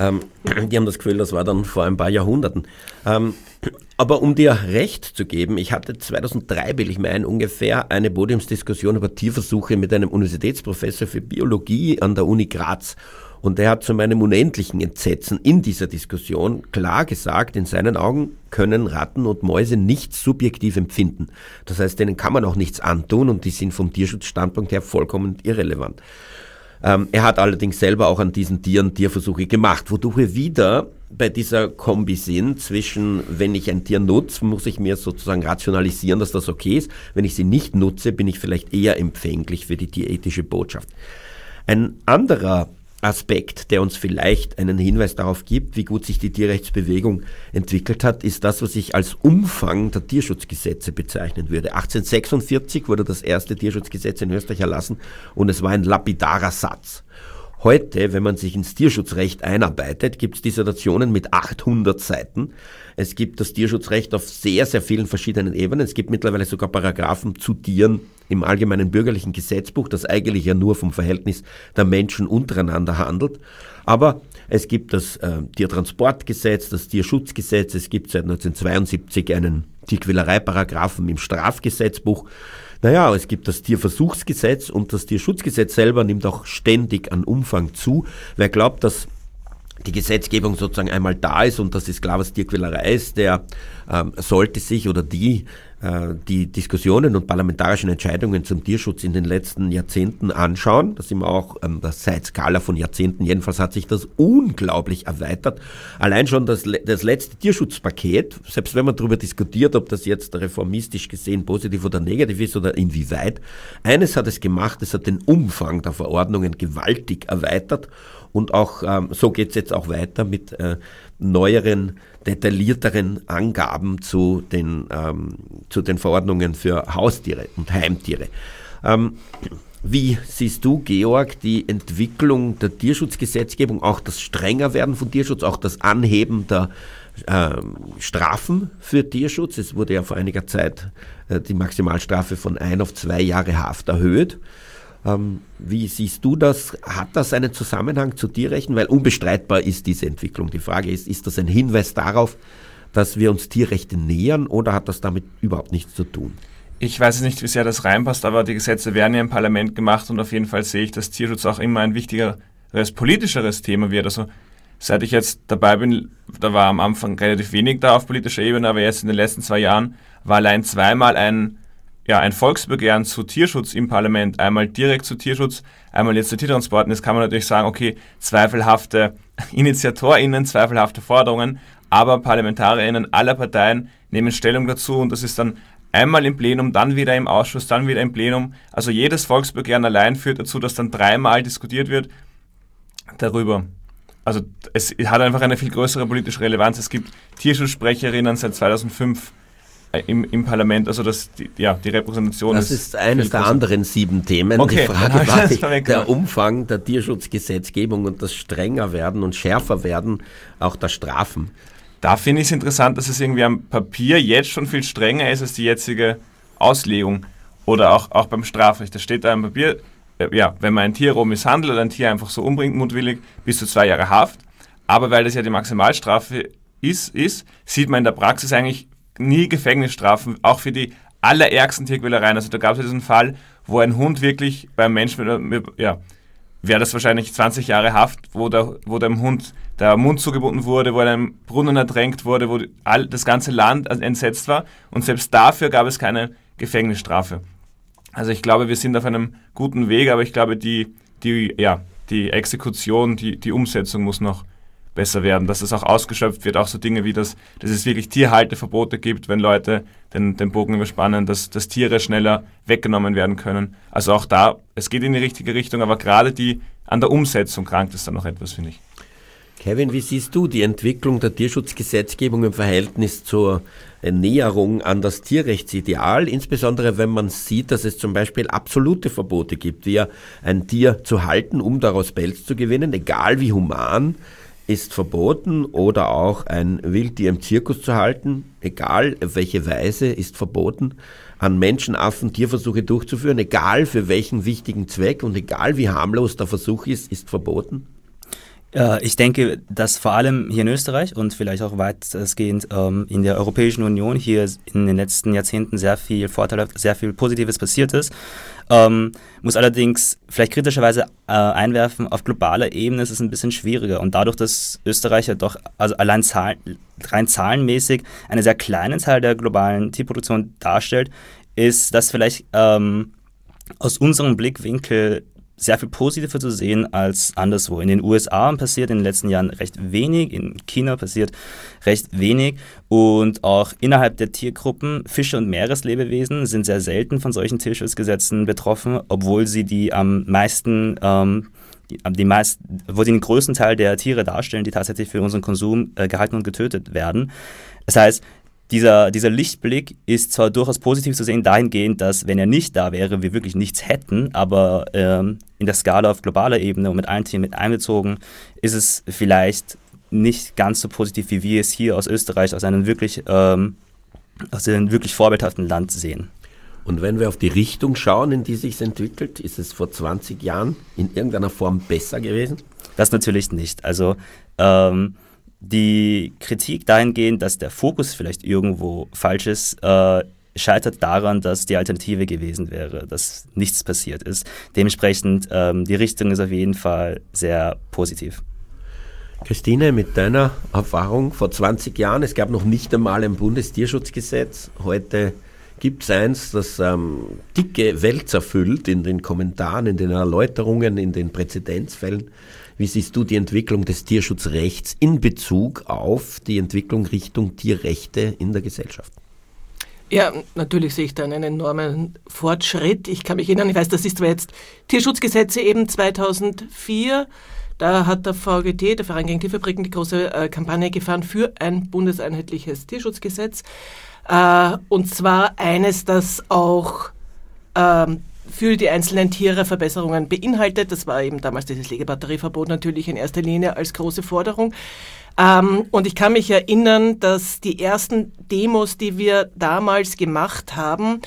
Ähm, die haben das Gefühl, das war dann vor ein paar Jahrhunderten. Ähm, aber um dir recht zu geben, ich hatte 2003, will ich meinen, ungefähr eine Podiumsdiskussion über Tierversuche mit einem Universitätsprofessor für Biologie an der Uni Graz. Und er hat zu meinem unendlichen Entsetzen in dieser Diskussion klar gesagt, in seinen Augen können Ratten und Mäuse nichts subjektiv empfinden. Das heißt, denen kann man auch nichts antun und die sind vom Tierschutzstandpunkt her vollkommen irrelevant. Ähm, er hat allerdings selber auch an diesen Tieren Tierversuche gemacht, wodurch wir wieder bei dieser Kombi sind zwischen, wenn ich ein Tier nutze, muss ich mir sozusagen rationalisieren, dass das okay ist. Wenn ich sie nicht nutze, bin ich vielleicht eher empfänglich für die tierethische Botschaft. Ein anderer Aspekt, der uns vielleicht einen Hinweis darauf gibt, wie gut sich die Tierrechtsbewegung entwickelt hat, ist das, was ich als Umfang der Tierschutzgesetze bezeichnen würde. 1846 wurde das erste Tierschutzgesetz in Österreich erlassen und es war ein lapidarer Satz. Heute, wenn man sich ins Tierschutzrecht einarbeitet, gibt es Dissertationen mit 800 Seiten. Es gibt das Tierschutzrecht auf sehr, sehr vielen verschiedenen Ebenen. Es gibt mittlerweile sogar Paragraphen zu Tieren im allgemeinen bürgerlichen Gesetzbuch, das eigentlich ja nur vom Verhältnis der Menschen untereinander handelt. Aber es gibt das äh, Tiertransportgesetz, das Tierschutzgesetz, es gibt seit 1972 einen Tierquälereiparagraphen im Strafgesetzbuch. Naja, es gibt das Tierversuchsgesetz und das Tierschutzgesetz selber nimmt auch ständig an Umfang zu. Wer glaubt, dass die Gesetzgebung sozusagen einmal da ist und das ist klar, was Tierquälerei ist, der ähm, sollte sich oder die die Diskussionen und parlamentarischen Entscheidungen zum Tierschutz in den letzten Jahrzehnten anschauen. Das sind wir auch ähm, seit Skala von Jahrzehnten. Jedenfalls hat sich das unglaublich erweitert. Allein schon das, das letzte Tierschutzpaket, selbst wenn man darüber diskutiert, ob das jetzt reformistisch gesehen positiv oder negativ ist oder inwieweit, eines hat es gemacht, es hat den Umfang der Verordnungen gewaltig erweitert und auch ähm, so geht es jetzt auch weiter mit äh, neueren, detaillierteren Angaben zu den, ähm, zu den Verordnungen für Haustiere und Heimtiere. Ähm, wie siehst du, Georg, die Entwicklung der Tierschutzgesetzgebung, auch das Strengerwerden von Tierschutz, auch das Anheben der äh, Strafen für Tierschutz? Es wurde ja vor einiger Zeit äh, die Maximalstrafe von ein auf zwei Jahre Haft erhöht. Ähm, wie siehst du das? Hat das einen Zusammenhang zu Tierrechten? Weil unbestreitbar ist diese Entwicklung. Die Frage ist, ist das ein Hinweis darauf, dass wir uns Tierrechte nähern oder hat das damit überhaupt nichts zu tun? Ich weiß nicht, wie sehr das reinpasst, aber die Gesetze werden ja im Parlament gemacht und auf jeden Fall sehe ich, dass Tierschutz auch immer ein wichtigeres, politischeres Thema wird. Also seit ich jetzt dabei bin, da war am Anfang relativ wenig da auf politischer Ebene, aber jetzt in den letzten zwei Jahren war allein zweimal ein ja, ein Volksbegehren zu Tierschutz im Parlament, einmal direkt zu Tierschutz, einmal jetzt zu Tiertransporten, jetzt kann man natürlich sagen, okay, zweifelhafte <laughs> InitiatorInnen, zweifelhafte Forderungen, aber ParlamentarierInnen aller Parteien nehmen Stellung dazu und das ist dann einmal im Plenum, dann wieder im Ausschuss, dann wieder im Plenum. Also jedes Volksbegehren allein führt dazu, dass dann dreimal diskutiert wird darüber. Also es hat einfach eine viel größere politische Relevanz. Es gibt Tierschutzsprecherinnen seit 2005 im, im Parlament, also das, die, ja, die Repräsentation Das ist, ist eines der anderen sieben Themen. Okay, die Frage <laughs> war die, der Umfang der Tierschutzgesetzgebung und das strenger werden und schärfer werden auch der Strafen. Da finde ich es interessant, dass es irgendwie am Papier jetzt schon viel strenger ist als die jetzige Auslegung oder auch, auch beim Strafrecht. Da steht da im Papier, äh, ja, wenn man ein Tier roh misshandelt oder ein Tier einfach so umbringt, mutwillig, bis zu zwei Jahre Haft. Aber weil das ja die Maximalstrafe ist, ist, sieht man in der Praxis eigentlich nie Gefängnisstrafen, auch für die allerärgsten Tierquälereien. Also da gab es diesen Fall, wo ein Hund wirklich beim Menschen, ja, wäre das wahrscheinlich 20 Jahre Haft, wo, der, wo dem Hund der Mund zugebunden wurde, wo er in einem Brunnen ertränkt wurde, wo all, das ganze Land entsetzt war. Und selbst dafür gab es keine Gefängnisstrafe. Also ich glaube, wir sind auf einem guten Weg, aber ich glaube, die, die, ja, die Exekution, die, die Umsetzung muss noch besser werden, dass es auch ausgeschöpft wird, auch so Dinge wie das, dass es wirklich Tierhalteverbote gibt, wenn Leute den, den Bogen überspannen, dass, dass Tiere schneller weggenommen werden können. Also auch da, es geht in die richtige Richtung, aber gerade die an der Umsetzung krankt es dann noch etwas, finde ich. Kevin, wie siehst du die Entwicklung der Tierschutzgesetzgebung im Verhältnis zur Näherung an das Tierrechtsideal, insbesondere wenn man sieht, dass es zum Beispiel absolute Verbote gibt, wie ein Tier zu halten, um daraus Pelz zu gewinnen, egal wie human ist verboten oder auch ein Wildtier im Zirkus zu halten, egal auf welche Weise, ist verboten. An Menschenaffen Tierversuche durchzuführen, egal für welchen wichtigen Zweck und egal wie harmlos der Versuch ist, ist verboten. Ich denke, dass vor allem hier in Österreich und vielleicht auch weitestgehend ähm, in der Europäischen Union hier in den letzten Jahrzehnten sehr viel Vorteil, sehr viel Positives passiert ist. Ähm, muss allerdings vielleicht kritischerweise äh, einwerfen, auf globaler Ebene ist es ein bisschen schwieriger. Und dadurch, dass Österreich ja doch, also allein Zahl, rein zahlenmäßig, eine sehr kleine Zahl der globalen Tierproduktion darstellt, ist das vielleicht ähm, aus unserem Blickwinkel sehr viel positiver zu sehen als anderswo. In den USA passiert in den letzten Jahren recht wenig, in China passiert recht wenig und auch innerhalb der Tiergruppen Fische und Meereslebewesen sind sehr selten von solchen Tierschutzgesetzen betroffen, obwohl sie die am meisten ähm, die, meist, wo sie den größten Teil der Tiere darstellen, die tatsächlich für unseren Konsum äh, gehalten und getötet werden. Das heißt, dieser, dieser Lichtblick ist zwar durchaus positiv zu sehen, dahingehend, dass, wenn er nicht da wäre, wir wirklich nichts hätten, aber ähm, in der Skala auf globaler Ebene und mit allen Themen mit einbezogen, ist es vielleicht nicht ganz so positiv, wie wir es hier aus Österreich, aus einem wirklich, ähm, aus einem wirklich vorbildhaften Land sehen. Und wenn wir auf die Richtung schauen, in die sich entwickelt, ist es vor 20 Jahren in irgendeiner Form besser gewesen? Das natürlich nicht. Also ähm, die Kritik dahingehend, dass der Fokus vielleicht irgendwo falsch ist, äh, scheitert daran, dass die Alternative gewesen wäre, dass nichts passiert ist. Dementsprechend, ähm, die Richtung ist auf jeden Fall sehr positiv. Christine, mit deiner Erfahrung vor 20 Jahren, es gab noch nicht einmal ein Bundestierschutzgesetz. Heute gibt es eins, das ähm, dicke Wälzer füllt in den Kommentaren, in den Erläuterungen, in den Präzedenzfällen. Wie siehst du die Entwicklung des Tierschutzrechts in Bezug auf die Entwicklung Richtung Tierrechte in der Gesellschaft? Ja, natürlich sehe ich da einen enormen Fortschritt. Ich kann mich erinnern, ich weiß, das ist zwar jetzt Tierschutzgesetze eben 2004. Da hat der VGT, der Verein gegen Tierfabriken, die große äh, Kampagne gefahren für ein bundeseinheitliches Tierschutzgesetz. Äh, und zwar eines, das auch ähm, für die einzelnen Tiere Verbesserungen beinhaltet. Das war eben damals dieses Legebatterieverbot natürlich in erster Linie als große Forderung. Ähm, und ich kann mich erinnern, dass die ersten Demos, die wir damals gemacht haben,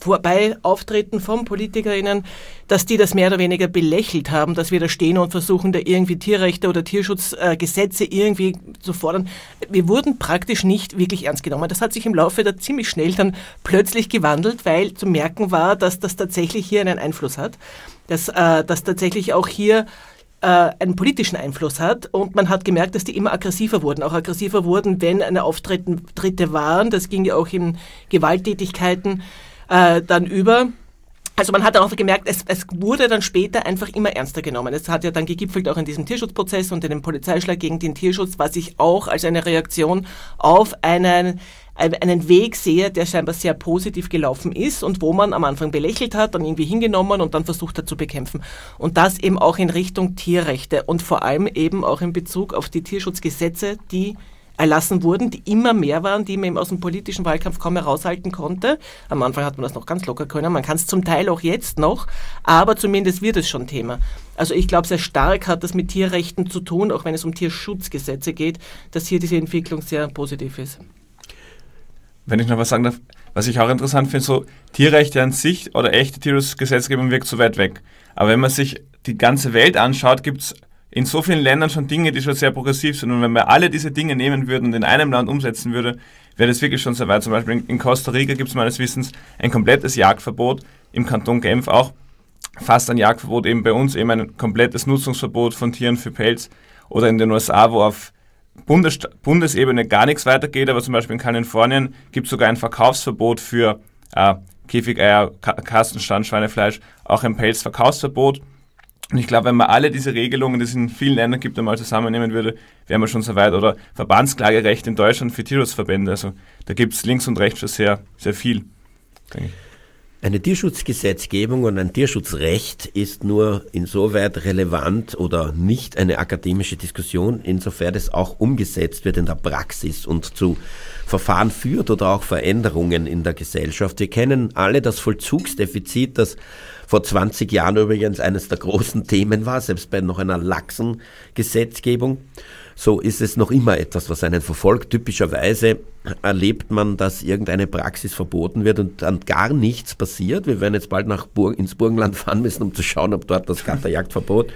vorbei Auftreten von PolitikerInnen, dass die das mehr oder weniger belächelt haben, dass wir da stehen und versuchen, da irgendwie Tierrechte oder Tierschutzgesetze äh, irgendwie zu fordern. Wir wurden praktisch nicht wirklich ernst genommen. Das hat sich im Laufe der ziemlich schnell dann plötzlich gewandelt, weil zu merken war, dass das tatsächlich hier einen Einfluss hat, dass äh, das tatsächlich auch hier äh, einen politischen Einfluss hat. Und man hat gemerkt, dass die immer aggressiver wurden. Auch aggressiver wurden, wenn eine Auftritte waren. Das ging ja auch in Gewalttätigkeiten äh, dann über. Also man hat auch gemerkt, es, es wurde dann später einfach immer ernster genommen. Es hat ja dann gegipfelt auch in diesem Tierschutzprozess und in dem Polizeischlag gegen den Tierschutz, was ich auch als eine Reaktion auf einen einen Weg sehe, der scheinbar sehr positiv gelaufen ist und wo man am Anfang belächelt hat, dann irgendwie hingenommen und dann versucht hat zu bekämpfen. Und das eben auch in Richtung Tierrechte und vor allem eben auch in Bezug auf die Tierschutzgesetze, die erlassen wurden, die immer mehr waren, die man eben aus dem politischen Wahlkampf kaum heraushalten konnte. Am Anfang hat man das noch ganz locker können, man kann es zum Teil auch jetzt noch, aber zumindest wird es schon Thema. Also ich glaube, sehr stark hat das mit Tierrechten zu tun, auch wenn es um Tierschutzgesetze geht, dass hier diese Entwicklung sehr positiv ist. Wenn ich noch was sagen darf, was ich auch interessant finde, so Tierrechte an sich oder echte Tierschutzgesetzgebung wirkt so weit weg. Aber wenn man sich die ganze Welt anschaut, gibt es in so vielen Ländern schon Dinge, die schon sehr progressiv sind. Und wenn wir alle diese Dinge nehmen würden und in einem Land umsetzen würde, wäre das wirklich schon sehr weit. Zum Beispiel in Costa Rica gibt es meines Wissens ein komplettes Jagdverbot, im Kanton Genf auch fast ein Jagdverbot, eben bei uns eben ein komplettes Nutzungsverbot von Tieren für Pelz oder in den USA, wo auf Bundes Bundesebene gar nichts weitergeht, aber zum Beispiel in Kalifornien gibt es sogar ein Verkaufsverbot für äh, Käfigeier, Kastenstand, Schweinefleisch, auch ein Pelzverkaufsverbot. Und ich glaube, wenn man alle diese Regelungen, die es in vielen Ländern gibt, einmal zusammennehmen würde, wären wir schon so weit. Oder Verbandsklagerecht in Deutschland für Tierschutzverbände. Also da gibt es links und rechts schon sehr, sehr viel. Eine Tierschutzgesetzgebung und ein Tierschutzrecht ist nur insoweit relevant oder nicht eine akademische Diskussion, insofern es auch umgesetzt wird in der Praxis und zu Verfahren führt oder auch Veränderungen in der Gesellschaft. Wir kennen alle das Vollzugsdefizit, das vor 20 Jahren übrigens eines der großen Themen war, selbst bei noch einer laxen Gesetzgebung. So ist es noch immer etwas, was einen verfolgt. Typischerweise erlebt man, dass irgendeine Praxis verboten wird und dann gar nichts passiert. Wir werden jetzt bald nach Burg, ins Burgenland fahren müssen, um zu schauen, ob dort das Gatterjagdverbot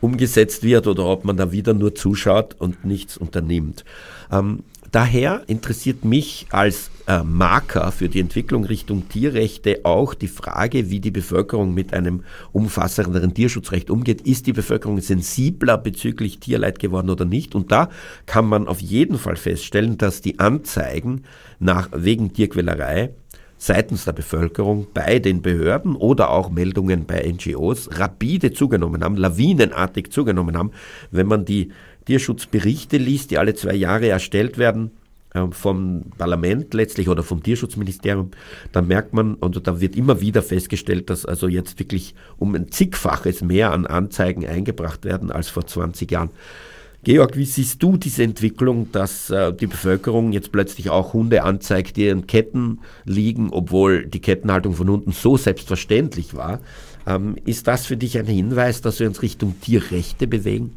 umgesetzt wird oder ob man da wieder nur zuschaut und nichts unternimmt. Ähm, Daher interessiert mich als äh, Marker für die Entwicklung Richtung Tierrechte auch die Frage, wie die Bevölkerung mit einem umfassenderen Tierschutzrecht umgeht. Ist die Bevölkerung sensibler bezüglich Tierleid geworden oder nicht? Und da kann man auf jeden Fall feststellen, dass die Anzeigen nach, wegen Tierquälerei seitens der Bevölkerung bei den Behörden oder auch Meldungen bei NGOs rapide zugenommen haben, lawinenartig zugenommen haben. Wenn man die Tierschutzberichte liest, die alle zwei Jahre erstellt werden ähm, vom Parlament letztlich oder vom Tierschutzministerium, dann merkt man, und da wird immer wieder festgestellt, dass also jetzt wirklich um ein zigfaches mehr an Anzeigen eingebracht werden als vor 20 Jahren. Georg, wie siehst du diese Entwicklung, dass äh, die Bevölkerung jetzt plötzlich auch Hunde anzeigt, die in Ketten liegen, obwohl die Kettenhaltung von Hunden so selbstverständlich war? Ähm, ist das für dich ein Hinweis, dass wir uns Richtung Tierrechte bewegen?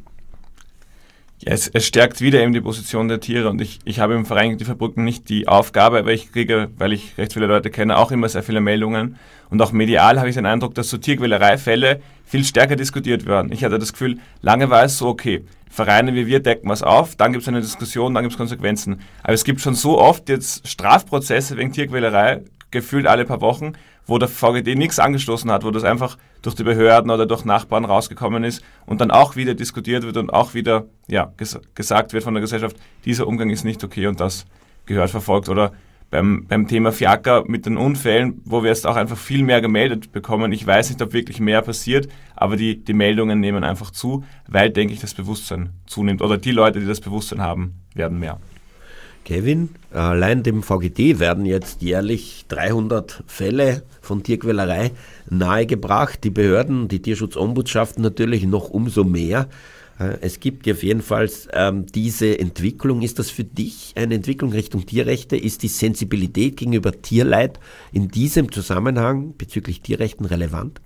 Ja, es, es, stärkt wieder eben die Position der Tiere und ich, ich habe im Verein Die Verbrücken nicht die Aufgabe, aber ich kriege, weil ich recht viele Leute kenne, auch immer sehr viele Meldungen und auch medial habe ich den Eindruck, dass so Tierquälereifälle viel stärker diskutiert werden. Ich hatte das Gefühl, lange war es so, okay, Vereine wie wir decken was auf, dann gibt es eine Diskussion, dann gibt es Konsequenzen. Aber es gibt schon so oft jetzt Strafprozesse wegen Tierquälerei, gefühlt alle paar Wochen, wo der VGD nichts angestoßen hat, wo das einfach durch die Behörden oder durch Nachbarn rausgekommen ist und dann auch wieder diskutiert wird und auch wieder ja, ges gesagt wird von der Gesellschaft, dieser Umgang ist nicht okay und das gehört verfolgt. Oder beim, beim Thema Fiaker mit den Unfällen, wo wir jetzt auch einfach viel mehr gemeldet bekommen. Ich weiß nicht, ob wirklich mehr passiert, aber die, die Meldungen nehmen einfach zu, weil, denke ich, das Bewusstsein zunimmt. Oder die Leute, die das Bewusstsein haben, werden mehr. Kevin, allein dem VGD werden jetzt jährlich 300 Fälle von Tierquälerei nahegebracht. Die Behörden, die Tierschutzombudsschaften natürlich noch umso mehr. Äh, es gibt ja auf jeden Fall ähm, diese Entwicklung. Ist das für dich eine Entwicklung Richtung Tierrechte? Ist die Sensibilität gegenüber Tierleid in diesem Zusammenhang bezüglich Tierrechten relevant?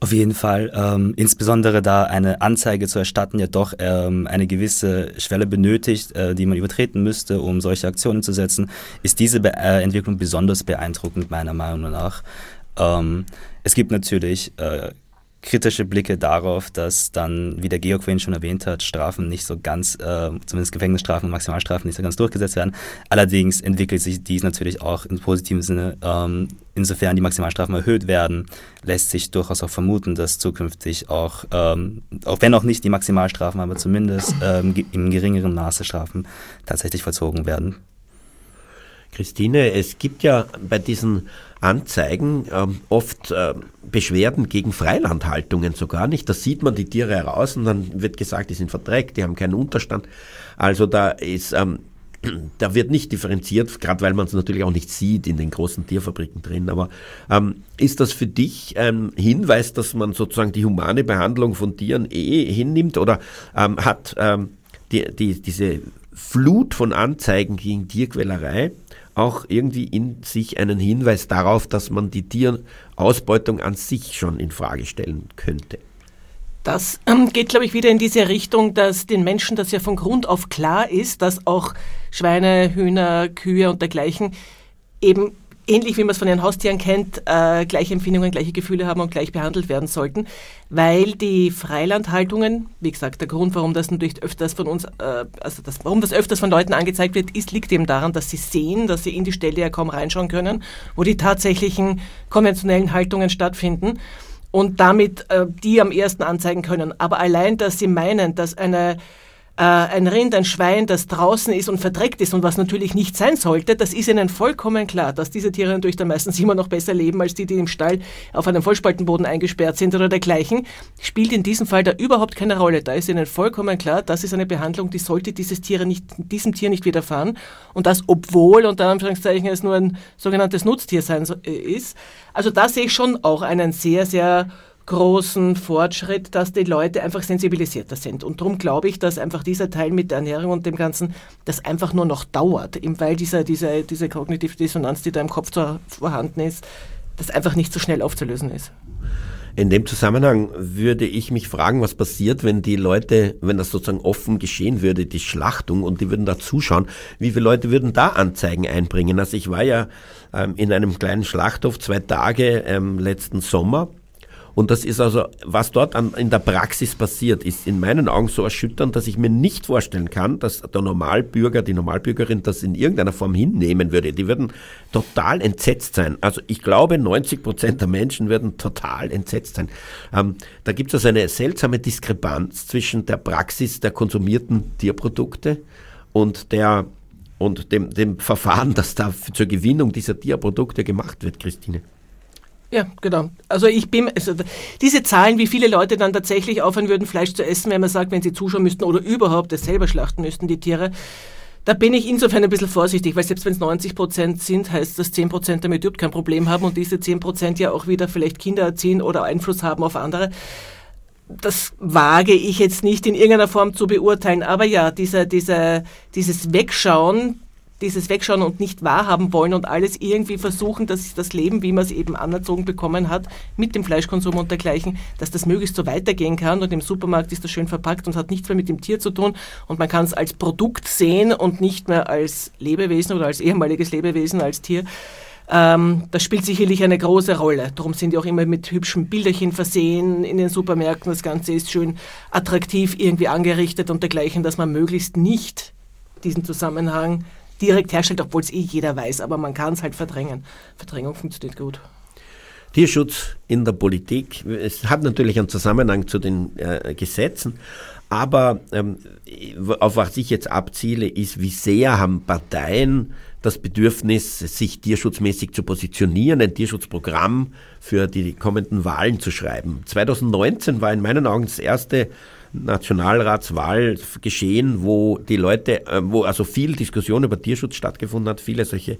Auf jeden Fall, ähm, insbesondere da eine Anzeige zu erstatten ja doch ähm, eine gewisse Schwelle benötigt, äh, die man übertreten müsste, um solche Aktionen zu setzen, ist diese Be äh, Entwicklung besonders beeindruckend meiner Meinung nach. Ähm, es gibt natürlich äh, kritische Blicke darauf, dass dann, wie der Georg vorhin schon erwähnt hat, Strafen nicht so ganz, äh, zumindest Gefängnisstrafen und Maximalstrafen nicht so ganz durchgesetzt werden. Allerdings entwickelt sich dies natürlich auch im positiven Sinne. Ähm, insofern die Maximalstrafen erhöht werden, lässt sich durchaus auch vermuten, dass zukünftig auch, ähm, auch wenn auch nicht die Maximalstrafen, aber zumindest ähm, im geringeren Maße Strafen tatsächlich vollzogen werden. Christine, es gibt ja bei diesen Anzeigen ähm, oft äh, Beschwerden gegen Freilandhaltungen sogar nicht. Da sieht man die Tiere heraus und dann wird gesagt, die sind verdreckt, die haben keinen Unterstand. Also da ist, ähm, <clears throat> da wird nicht differenziert, gerade weil man es natürlich auch nicht sieht in den großen Tierfabriken drin. Aber ähm, ist das für dich ein Hinweis, dass man sozusagen die humane Behandlung von Tieren eh hinnimmt oder ähm, hat ähm, die, die, diese Flut von Anzeigen gegen Tierquälerei auch irgendwie in sich einen Hinweis darauf, dass man die Tierausbeutung an sich schon in Frage stellen könnte. Das ähm, geht, glaube ich, wieder in diese Richtung, dass den Menschen das ja von Grund auf klar ist, dass auch Schweine, Hühner, Kühe und dergleichen eben ähnlich wie man es von ihren Haustieren kennt, äh, gleiche Empfindungen, gleiche Gefühle haben und gleich behandelt werden sollten, weil die Freilandhaltungen, wie gesagt, der Grund, warum das natürlich öfters von uns, äh, also das, warum das öfters von Leuten angezeigt wird, ist, liegt eben daran, dass sie sehen, dass sie in die Stelle ja kaum reinschauen können, wo die tatsächlichen konventionellen Haltungen stattfinden und damit äh, die am ersten anzeigen können. Aber allein, dass sie meinen, dass eine ein Rind, ein Schwein, das draußen ist und verdreckt ist und was natürlich nicht sein sollte, das ist ihnen vollkommen klar, dass diese Tiere natürlich dann meistens immer noch besser leben als die, die im Stall auf einem Vollspaltenboden eingesperrt sind oder dergleichen, spielt in diesem Fall da überhaupt keine Rolle. Da ist ihnen vollkommen klar, das ist eine Behandlung, die sollte dieses Tier nicht, diesem Tier nicht widerfahren und das obwohl, unter Anführungszeichen, es nur ein sogenanntes Nutztier sein äh, ist. Also da sehe ich schon auch einen sehr, sehr großen Fortschritt, dass die Leute einfach sensibilisierter sind. Und darum glaube ich, dass einfach dieser Teil mit der Ernährung und dem Ganzen, das einfach nur noch dauert, weil dieser, diese, diese kognitive Dissonanz, die da im Kopf vorhanden ist, das einfach nicht so schnell aufzulösen ist. In dem Zusammenhang würde ich mich fragen, was passiert, wenn die Leute, wenn das sozusagen offen geschehen würde, die Schlachtung, und die würden da zuschauen, wie viele Leute würden da Anzeigen einbringen? Also ich war ja ähm, in einem kleinen Schlachthof zwei Tage ähm, letzten Sommer und das ist also, was dort an, in der Praxis passiert, ist in meinen Augen so erschütternd, dass ich mir nicht vorstellen kann, dass der Normalbürger, die Normalbürgerin das in irgendeiner Form hinnehmen würde. Die würden total entsetzt sein. Also ich glaube, 90 Prozent der Menschen würden total entsetzt sein. Ähm, da gibt es also eine seltsame Diskrepanz zwischen der Praxis der konsumierten Tierprodukte und der und dem, dem Verfahren, das da zur Gewinnung dieser Tierprodukte gemacht wird, Christine. Ja, genau. Also ich bin, also diese Zahlen, wie viele Leute dann tatsächlich aufhören würden, Fleisch zu essen, wenn man sagt, wenn sie zuschauen müssten oder überhaupt es selber schlachten müssten, die Tiere, da bin ich insofern ein bisschen vorsichtig, weil selbst wenn es 90 Prozent sind, heißt das 10 Prozent damit überhaupt kein Problem haben und diese 10 Prozent ja auch wieder vielleicht Kinder erziehen oder Einfluss haben auf andere. Das wage ich jetzt nicht in irgendeiner Form zu beurteilen, aber ja, dieser, dieser, dieses Wegschauen, dieses Wegschauen und nicht wahrhaben wollen und alles irgendwie versuchen, dass das Leben, wie man es eben anerzogen bekommen hat, mit dem Fleischkonsum und dergleichen, dass das möglichst so weitergehen kann und im Supermarkt ist das schön verpackt und hat nichts mehr mit dem Tier zu tun und man kann es als Produkt sehen und nicht mehr als Lebewesen oder als ehemaliges Lebewesen, als Tier. Ähm, das spielt sicherlich eine große Rolle. Darum sind die auch immer mit hübschen Bilderchen versehen in den Supermärkten. Das Ganze ist schön attraktiv irgendwie angerichtet und dergleichen, dass man möglichst nicht diesen Zusammenhang direkt herstellt, obwohl es eh jeder weiß, aber man kann es halt verdrängen. Verdrängung funktioniert gut. Tierschutz in der Politik, es hat natürlich einen Zusammenhang zu den äh, Gesetzen, aber ähm, auf was ich jetzt abziele, ist, wie sehr haben Parteien das Bedürfnis, sich tierschutzmäßig zu positionieren, ein Tierschutzprogramm für die kommenden Wahlen zu schreiben. 2019 war in meinen Augen das erste Nationalratswahl geschehen, wo die Leute, äh, wo also viel Diskussion über Tierschutz stattgefunden hat, viele solche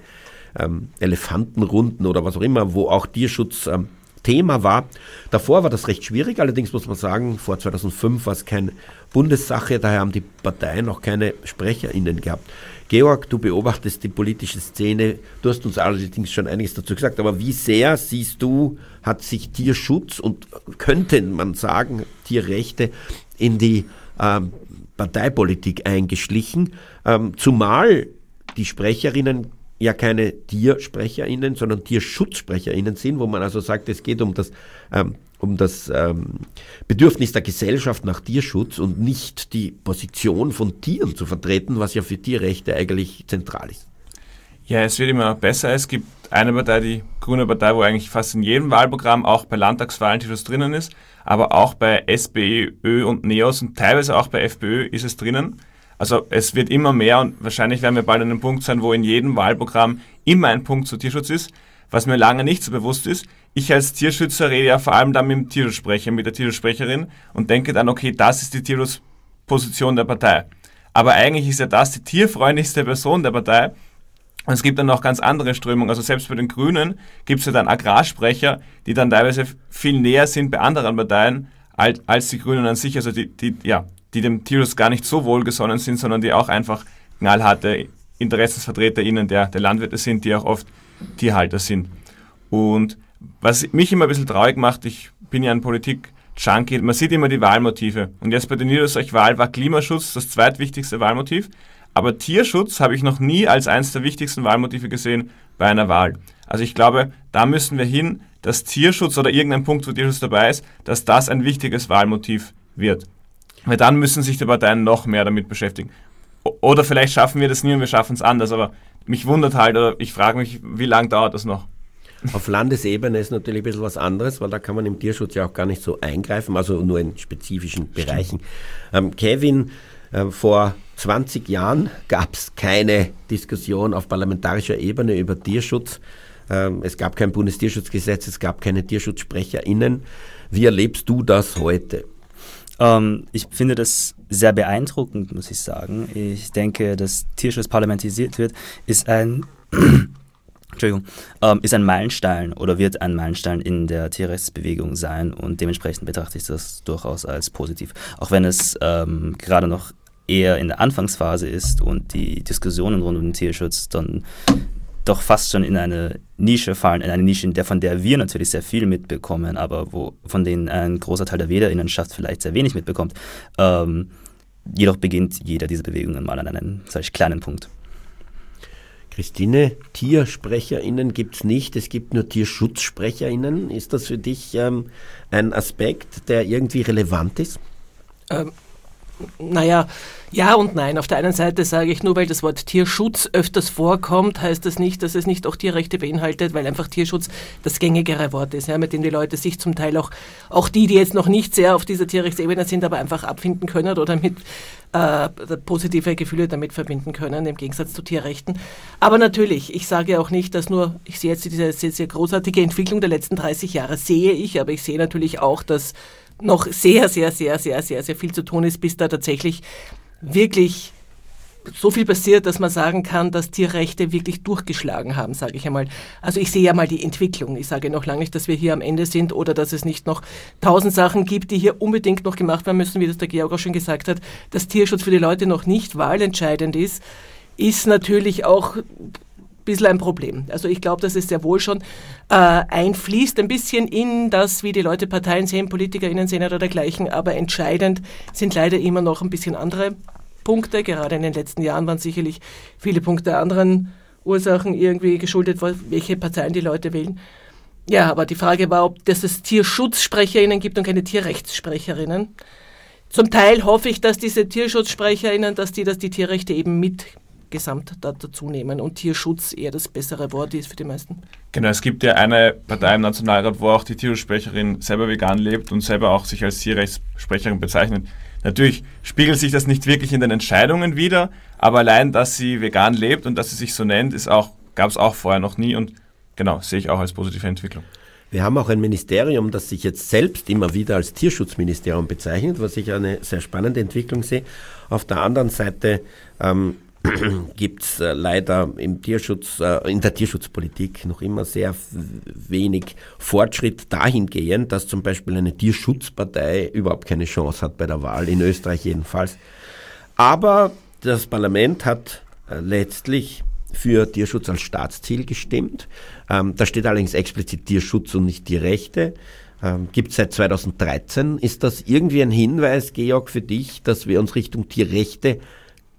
ähm, Elefantenrunden oder was auch immer, wo auch Tierschutz ähm, Thema war. Davor war das recht schwierig, allerdings muss man sagen, vor 2005 war es keine Bundessache, daher haben die Parteien auch keine SprecherInnen gehabt. Georg, du beobachtest die politische Szene, du hast uns allerdings schon einiges dazu gesagt, aber wie sehr siehst du, hat sich Tierschutz und könnte man sagen, Tierrechte in die ähm, Parteipolitik eingeschlichen, ähm, zumal die Sprecherinnen ja keine TiersprecherInnen, sondern TierschutzsprecherInnen sind, wo man also sagt, es geht um das, ähm, um das ähm, Bedürfnis der Gesellschaft nach Tierschutz und nicht die Position von Tieren zu vertreten, was ja für Tierrechte eigentlich zentral ist. Ja, es wird immer besser. Es gibt eine Partei, die Grüne Partei, wo eigentlich fast in jedem Wahlprogramm, auch bei Landtagswahlen Tierschutz drinnen ist, aber auch bei SPÖ und NEOS und teilweise auch bei FPÖ ist es drinnen. Also es wird immer mehr und wahrscheinlich werden wir bald an einem Punkt sein, wo in jedem Wahlprogramm immer ein Punkt zu Tierschutz ist. Was mir lange nicht so bewusst ist, ich als Tierschützer rede ja vor allem dann mit dem Tierschutzsprecher, mit der Tierschutzsprecherin und denke dann, okay, das ist die Tierschutzposition der Partei. Aber eigentlich ist ja das die tierfreundlichste Person der Partei. Und es gibt dann noch ganz andere Strömungen. Also selbst bei den Grünen gibt es ja dann Agrarsprecher, die dann teilweise viel näher sind bei anderen Parteien als, als die Grünen an sich. Also die, die, ja, die dem Tierschutz gar nicht so wohlgesonnen sind, sondern die auch einfach knallharte InteressensvertreterInnen der, der Landwirte sind, die auch oft Tierhalter sind. Und was mich immer ein bisschen traurig macht, ich bin ja ein Politik-Junkie, man sieht immer die Wahlmotive. Und jetzt bei der Niederösterreich-Wahl war Klimaschutz das zweitwichtigste Wahlmotiv. Aber Tierschutz habe ich noch nie als eines der wichtigsten Wahlmotive gesehen bei einer Wahl. Also ich glaube, da müssen wir hin, dass Tierschutz oder irgendein Punkt, wo Tierschutz dabei ist, dass das ein wichtiges Wahlmotiv wird. Weil dann müssen sich die Parteien noch mehr damit beschäftigen. Oder vielleicht schaffen wir das nie und wir schaffen es anders, aber mich wundert halt, oder ich frage mich, wie lange dauert das noch? Auf Landesebene ist natürlich ein bisschen was anderes, weil da kann man im Tierschutz ja auch gar nicht so eingreifen, also nur in spezifischen Bereichen. Ähm, Kevin, äh, vor 20 Jahren gab es keine Diskussion auf parlamentarischer Ebene über Tierschutz. Ähm, es gab kein Bundestierschutzgesetz, es gab keine TierschutzsprecherInnen. Wie erlebst du das heute? Ähm, ich finde das sehr beeindruckend, muss ich sagen. Ich denke, dass Tierschutz parlamentarisiert wird, ist ein <clears throat> Entschuldigung, ähm, ist ein Meilenstein oder wird ein Meilenstein in der Tierrechtsbewegung sein und dementsprechend betrachte ich das durchaus als positiv. Auch wenn es ähm, gerade noch eher in der Anfangsphase ist und die Diskussionen rund um den Tierschutz dann doch fast schon in eine Nische fallen, in eine Nische, in der, von der wir natürlich sehr viel mitbekommen, aber wo, von denen ein großer Teil der Wählerinnenschaft vielleicht sehr wenig mitbekommt. Ähm, jedoch beginnt jeder dieser Bewegungen mal an einem solch kleinen Punkt. Christine, TiersprecherInnen gibt es nicht, es gibt nur TierschutzsprecherInnen. Ist das für dich ähm, ein Aspekt, der irgendwie relevant ist? Ähm, naja, ja und nein. Auf der einen Seite sage ich nur, weil das Wort Tierschutz öfters vorkommt, heißt das nicht, dass es nicht auch Tierrechte beinhaltet, weil einfach Tierschutz das gängigere Wort ist, ja, mit dem die Leute sich zum Teil auch, auch die, die jetzt noch nicht sehr auf dieser Tierrechtsebene sind, aber einfach abfinden können oder mit äh, positive Gefühle damit verbinden können, im Gegensatz zu Tierrechten. Aber natürlich, ich sage auch nicht, dass nur, ich sehe jetzt diese sehr, sehr großartige Entwicklung der letzten 30 Jahre, sehe ich, aber ich sehe natürlich auch, dass noch sehr, sehr, sehr, sehr, sehr, sehr viel zu tun ist, bis da tatsächlich wirklich so viel passiert, dass man sagen kann, dass Tierrechte wirklich durchgeschlagen haben, sage ich einmal. Also ich sehe ja mal die Entwicklung. Ich sage noch lange nicht, dass wir hier am Ende sind oder dass es nicht noch tausend Sachen gibt, die hier unbedingt noch gemacht werden müssen, wie das der Georg auch schon gesagt hat, dass Tierschutz für die Leute noch nicht wahlentscheidend ist. ist natürlich auch bisschen ein Problem. Also ich glaube, dass es sehr wohl schon äh, einfließt, ein bisschen in das, wie die Leute Parteien sehen, PolitikerInnen sehen oder dergleichen, aber entscheidend sind leider immer noch ein bisschen andere Punkte. Gerade in den letzten Jahren waren sicherlich viele Punkte anderen Ursachen irgendwie geschuldet, welche Parteien die Leute wählen. Ja, aber die Frage war, ob es Tierschutzsprecherinnen gibt und keine Tierrechtssprecherinnen. Zum Teil hoffe ich, dass diese Tierschutzsprecherinnen, dass die, dass die Tierrechte eben mit gesamt dazu nehmen und Tierschutz eher das bessere Wort ist für die meisten. Genau, es gibt ja eine Partei im Nationalrat, wo auch die Tierschutzsprecherin selber vegan lebt und selber auch sich als Tierrechtssprecherin bezeichnet. Natürlich spiegelt sich das nicht wirklich in den Entscheidungen wieder, aber allein, dass sie vegan lebt und dass sie sich so nennt, gab es auch vorher noch nie und genau, sehe ich auch als positive Entwicklung. Wir haben auch ein Ministerium, das sich jetzt selbst immer wieder als Tierschutzministerium bezeichnet, was ich eine sehr spannende Entwicklung sehe. Auf der anderen Seite ähm, <clears throat> gibt es äh, leider im Tierschutz, äh, in der Tierschutzpolitik noch immer sehr wenig Fortschritt dahingehend, dass zum Beispiel eine Tierschutzpartei überhaupt keine Chance hat bei der Wahl, in Österreich jedenfalls. Aber das Parlament hat äh, letztlich für Tierschutz als Staatsziel gestimmt. Ähm, da steht allerdings explizit Tierschutz und nicht Tierrechte. Ähm, Gibt seit 2013. Ist das irgendwie ein Hinweis, Georg, für dich, dass wir uns Richtung Tierrechte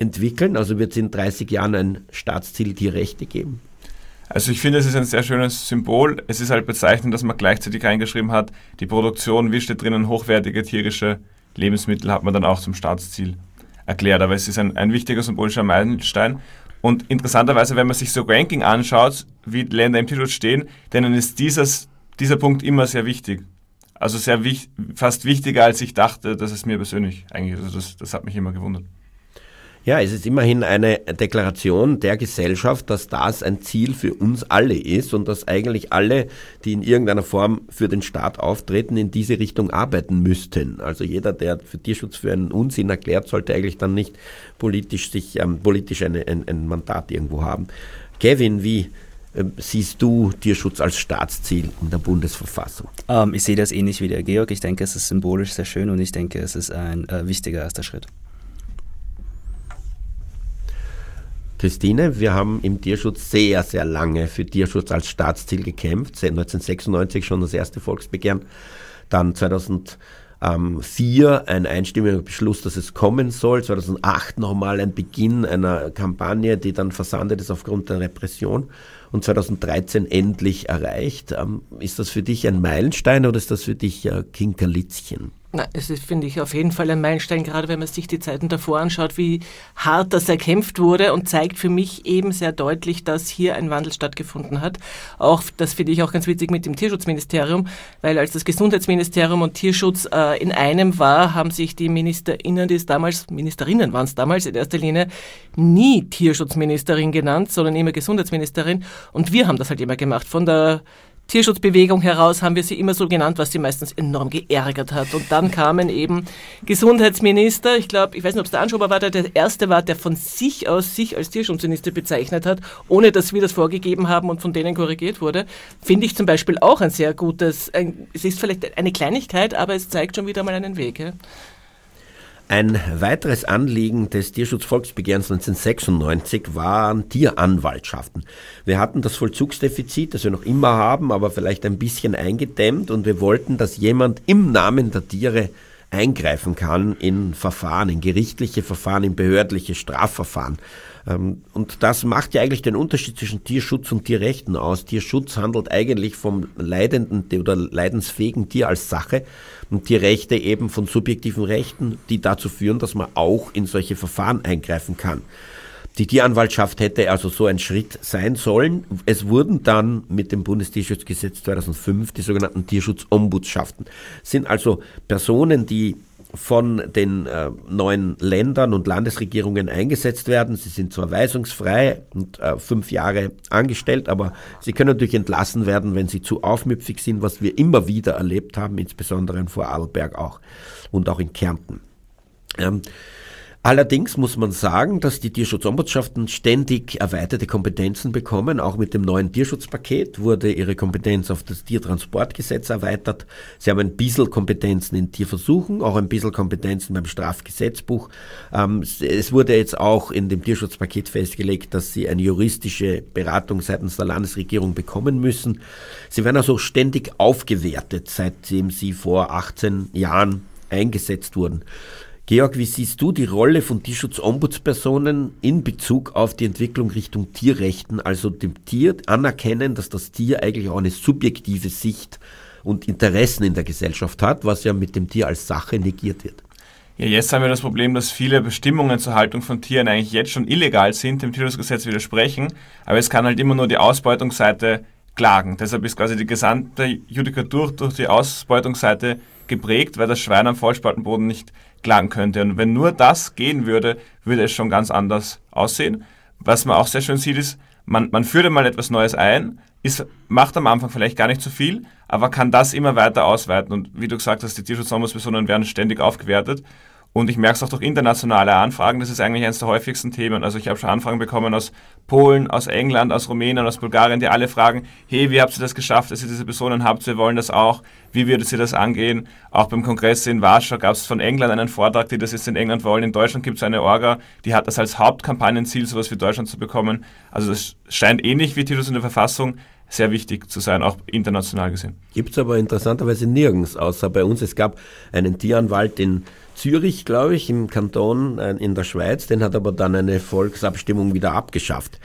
entwickeln? Also wird es in 30 Jahren ein Staatsziel Tierrechte geben? Also ich finde, es ist ein sehr schönes Symbol. Es ist halt bezeichnend, dass man gleichzeitig reingeschrieben hat, die Produktion, wie steht drinnen, hochwertige tierische Lebensmittel hat man dann auch zum Staatsziel erklärt. Aber es ist ein, ein wichtiger symbolischer Meilenstein. Und interessanterweise, wenn man sich so Ranking anschaut, wie Länder im Tierschutz stehen, denen ist dieses, dieser Punkt immer sehr wichtig. Also sehr fast wichtiger, als ich dachte, dass es mir persönlich eigentlich, also das, das hat mich immer gewundert. Ja, es ist immerhin eine Deklaration der Gesellschaft, dass das ein Ziel für uns alle ist und dass eigentlich alle, die in irgendeiner Form für den Staat auftreten, in diese Richtung arbeiten müssten. Also jeder, der für Tierschutz für einen Unsinn erklärt, sollte eigentlich dann nicht politisch sich ähm, politisch eine, ein, ein Mandat irgendwo haben. Kevin, wie äh, siehst du Tierschutz als Staatsziel in der Bundesverfassung? Ähm, ich sehe das ähnlich wie der Georg. Ich denke, es ist symbolisch sehr schön und ich denke, es ist ein äh, wichtiger erster Schritt. Christine, wir haben im Tierschutz sehr, sehr lange für Tierschutz als Staatsziel gekämpft. Seit 1996 schon das erste Volksbegehren, dann 2004 ein einstimmiger Beschluss, dass es kommen soll, 2008 nochmal ein Beginn einer Kampagne, die dann versandet ist aufgrund der Repression und 2013 endlich erreicht. Ähm, ist das für dich ein Meilenstein oder ist das für dich Kinkerlitzchen? Na, es ist, finde ich, auf jeden Fall ein Meilenstein, gerade wenn man sich die Zeiten davor anschaut, wie hart das erkämpft wurde und zeigt für mich eben sehr deutlich, dass hier ein Wandel stattgefunden hat. Auch, das finde ich auch ganz witzig mit dem Tierschutzministerium, weil als das Gesundheitsministerium und Tierschutz äh, in einem war, haben sich die MinisterInnen, die es damals, Ministerinnen waren es damals in erster Linie, nie Tierschutzministerin genannt, sondern immer Gesundheitsministerin. Und wir haben das halt immer gemacht. Von der Tierschutzbewegung heraus haben wir sie immer so genannt, was sie meistens enorm geärgert hat. Und dann kamen eben Gesundheitsminister, ich glaube, ich weiß nicht, ob es der Anschober war, der der erste war, der von sich aus sich als Tierschutzminister bezeichnet hat, ohne dass wir das vorgegeben haben und von denen korrigiert wurde. Finde ich zum Beispiel auch ein sehr gutes, ein, es ist vielleicht eine Kleinigkeit, aber es zeigt schon wieder mal einen Weg. Ja. Ein weiteres Anliegen des Tierschutzvolksbegehrens 1996 waren Tieranwaltschaften. Wir hatten das Vollzugsdefizit, das wir noch immer haben, aber vielleicht ein bisschen eingedämmt und wir wollten, dass jemand im Namen der Tiere eingreifen kann in Verfahren, in gerichtliche Verfahren, in behördliche Strafverfahren. Ähm, und das macht ja eigentlich den Unterschied zwischen Tierschutz und Tierrechten aus. Tierschutz handelt eigentlich vom leidenden oder leidensfähigen Tier als Sache und Tierrechte eben von subjektiven Rechten, die dazu führen, dass man auch in solche Verfahren eingreifen kann. Die Tieranwaltschaft hätte also so ein Schritt sein sollen. Es wurden dann mit dem Bundestierschutzgesetz 2005 die sogenannten Tierschutzombudsschaften. sind also Personen, die von den äh, neuen Ländern und Landesregierungen eingesetzt werden. Sie sind zwar weisungsfrei und äh, fünf Jahre angestellt, aber sie können natürlich entlassen werden, wenn sie zu aufmüpfig sind, was wir immer wieder erlebt haben, insbesondere in Vorarlberg auch und auch in Kärnten. Ähm, Allerdings muss man sagen, dass die Tierschutzombudsschaften ständig erweiterte Kompetenzen bekommen. Auch mit dem neuen Tierschutzpaket wurde ihre Kompetenz auf das Tiertransportgesetz erweitert. Sie haben ein bisschen Kompetenzen in Tierversuchen, auch ein bisschen Kompetenzen beim Strafgesetzbuch. Ähm, es wurde jetzt auch in dem Tierschutzpaket festgelegt, dass sie eine juristische Beratung seitens der Landesregierung bekommen müssen. Sie werden also ständig aufgewertet, seitdem sie vor 18 Jahren eingesetzt wurden. Georg, wie siehst du die Rolle von Tierschutzombudspersonen in Bezug auf die Entwicklung Richtung Tierrechten, also dem Tier anerkennen, dass das Tier eigentlich auch eine subjektive Sicht und Interessen in der Gesellschaft hat, was ja mit dem Tier als Sache negiert wird? Ja, jetzt haben wir das Problem, dass viele Bestimmungen zur Haltung von Tieren eigentlich jetzt schon illegal sind, dem Tierschutzgesetz widersprechen, aber es kann halt immer nur die Ausbeutungsseite klagen. Deshalb ist quasi die gesamte Judikatur durch die Ausbeutungsseite geprägt, weil das Schwein am Vollspaltenboden nicht klagen könnte. Und wenn nur das gehen würde, würde es schon ganz anders aussehen. Was man auch sehr schön sieht, ist, man, man führt einmal etwas Neues ein, ist, macht am Anfang vielleicht gar nicht so viel, aber kann das immer weiter ausweiten. Und wie du gesagt hast, die Tierschutzombudspersonen werden ständig aufgewertet. Und ich merke es auch durch internationale Anfragen, das ist eigentlich eines der häufigsten Themen. Also ich habe schon Anfragen bekommen aus Polen, aus England, aus Rumänien, aus Bulgarien, die alle fragen, hey, wie habt ihr das geschafft, dass ihr diese Personen habt? Wir wollen das auch. Wie würdet ihr das angehen? Auch beim Kongress in Warschau gab es von England einen Vortrag, die das jetzt in England wollen. In Deutschland gibt es eine Orga, die hat das als Hauptkampagnenziel, sowas wie Deutschland zu bekommen. Also das scheint ähnlich wie Titus in der Verfassung sehr wichtig zu sein, auch international gesehen. Gibt es aber interessanterweise nirgends, außer bei uns. Es gab einen Tieranwalt in Zürich, glaube ich, im Kanton äh, in der Schweiz, den hat aber dann eine Volksabstimmung wieder abgeschafft.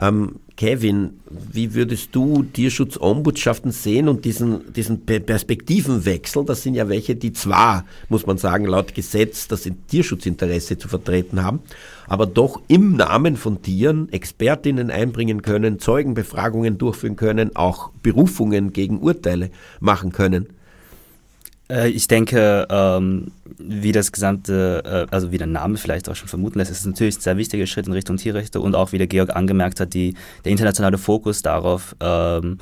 Ähm, Kevin, wie würdest du Tierschutzombudsschaften sehen und diesen, diesen Perspektivenwechsel? Das sind ja welche, die zwar, muss man sagen, laut Gesetz das Tierschutzinteresse zu vertreten haben, aber doch im Namen von Tieren Expertinnen einbringen können, Zeugenbefragungen durchführen können, auch Berufungen gegen Urteile machen können. Äh, ich denke, ähm, wie das gesamte, äh, also wie der Name vielleicht auch schon vermuten lässt, ist es natürlich ein sehr wichtiger Schritt in Richtung Tierrechte und auch, wie der Georg angemerkt hat, die, der internationale Fokus darauf, ähm,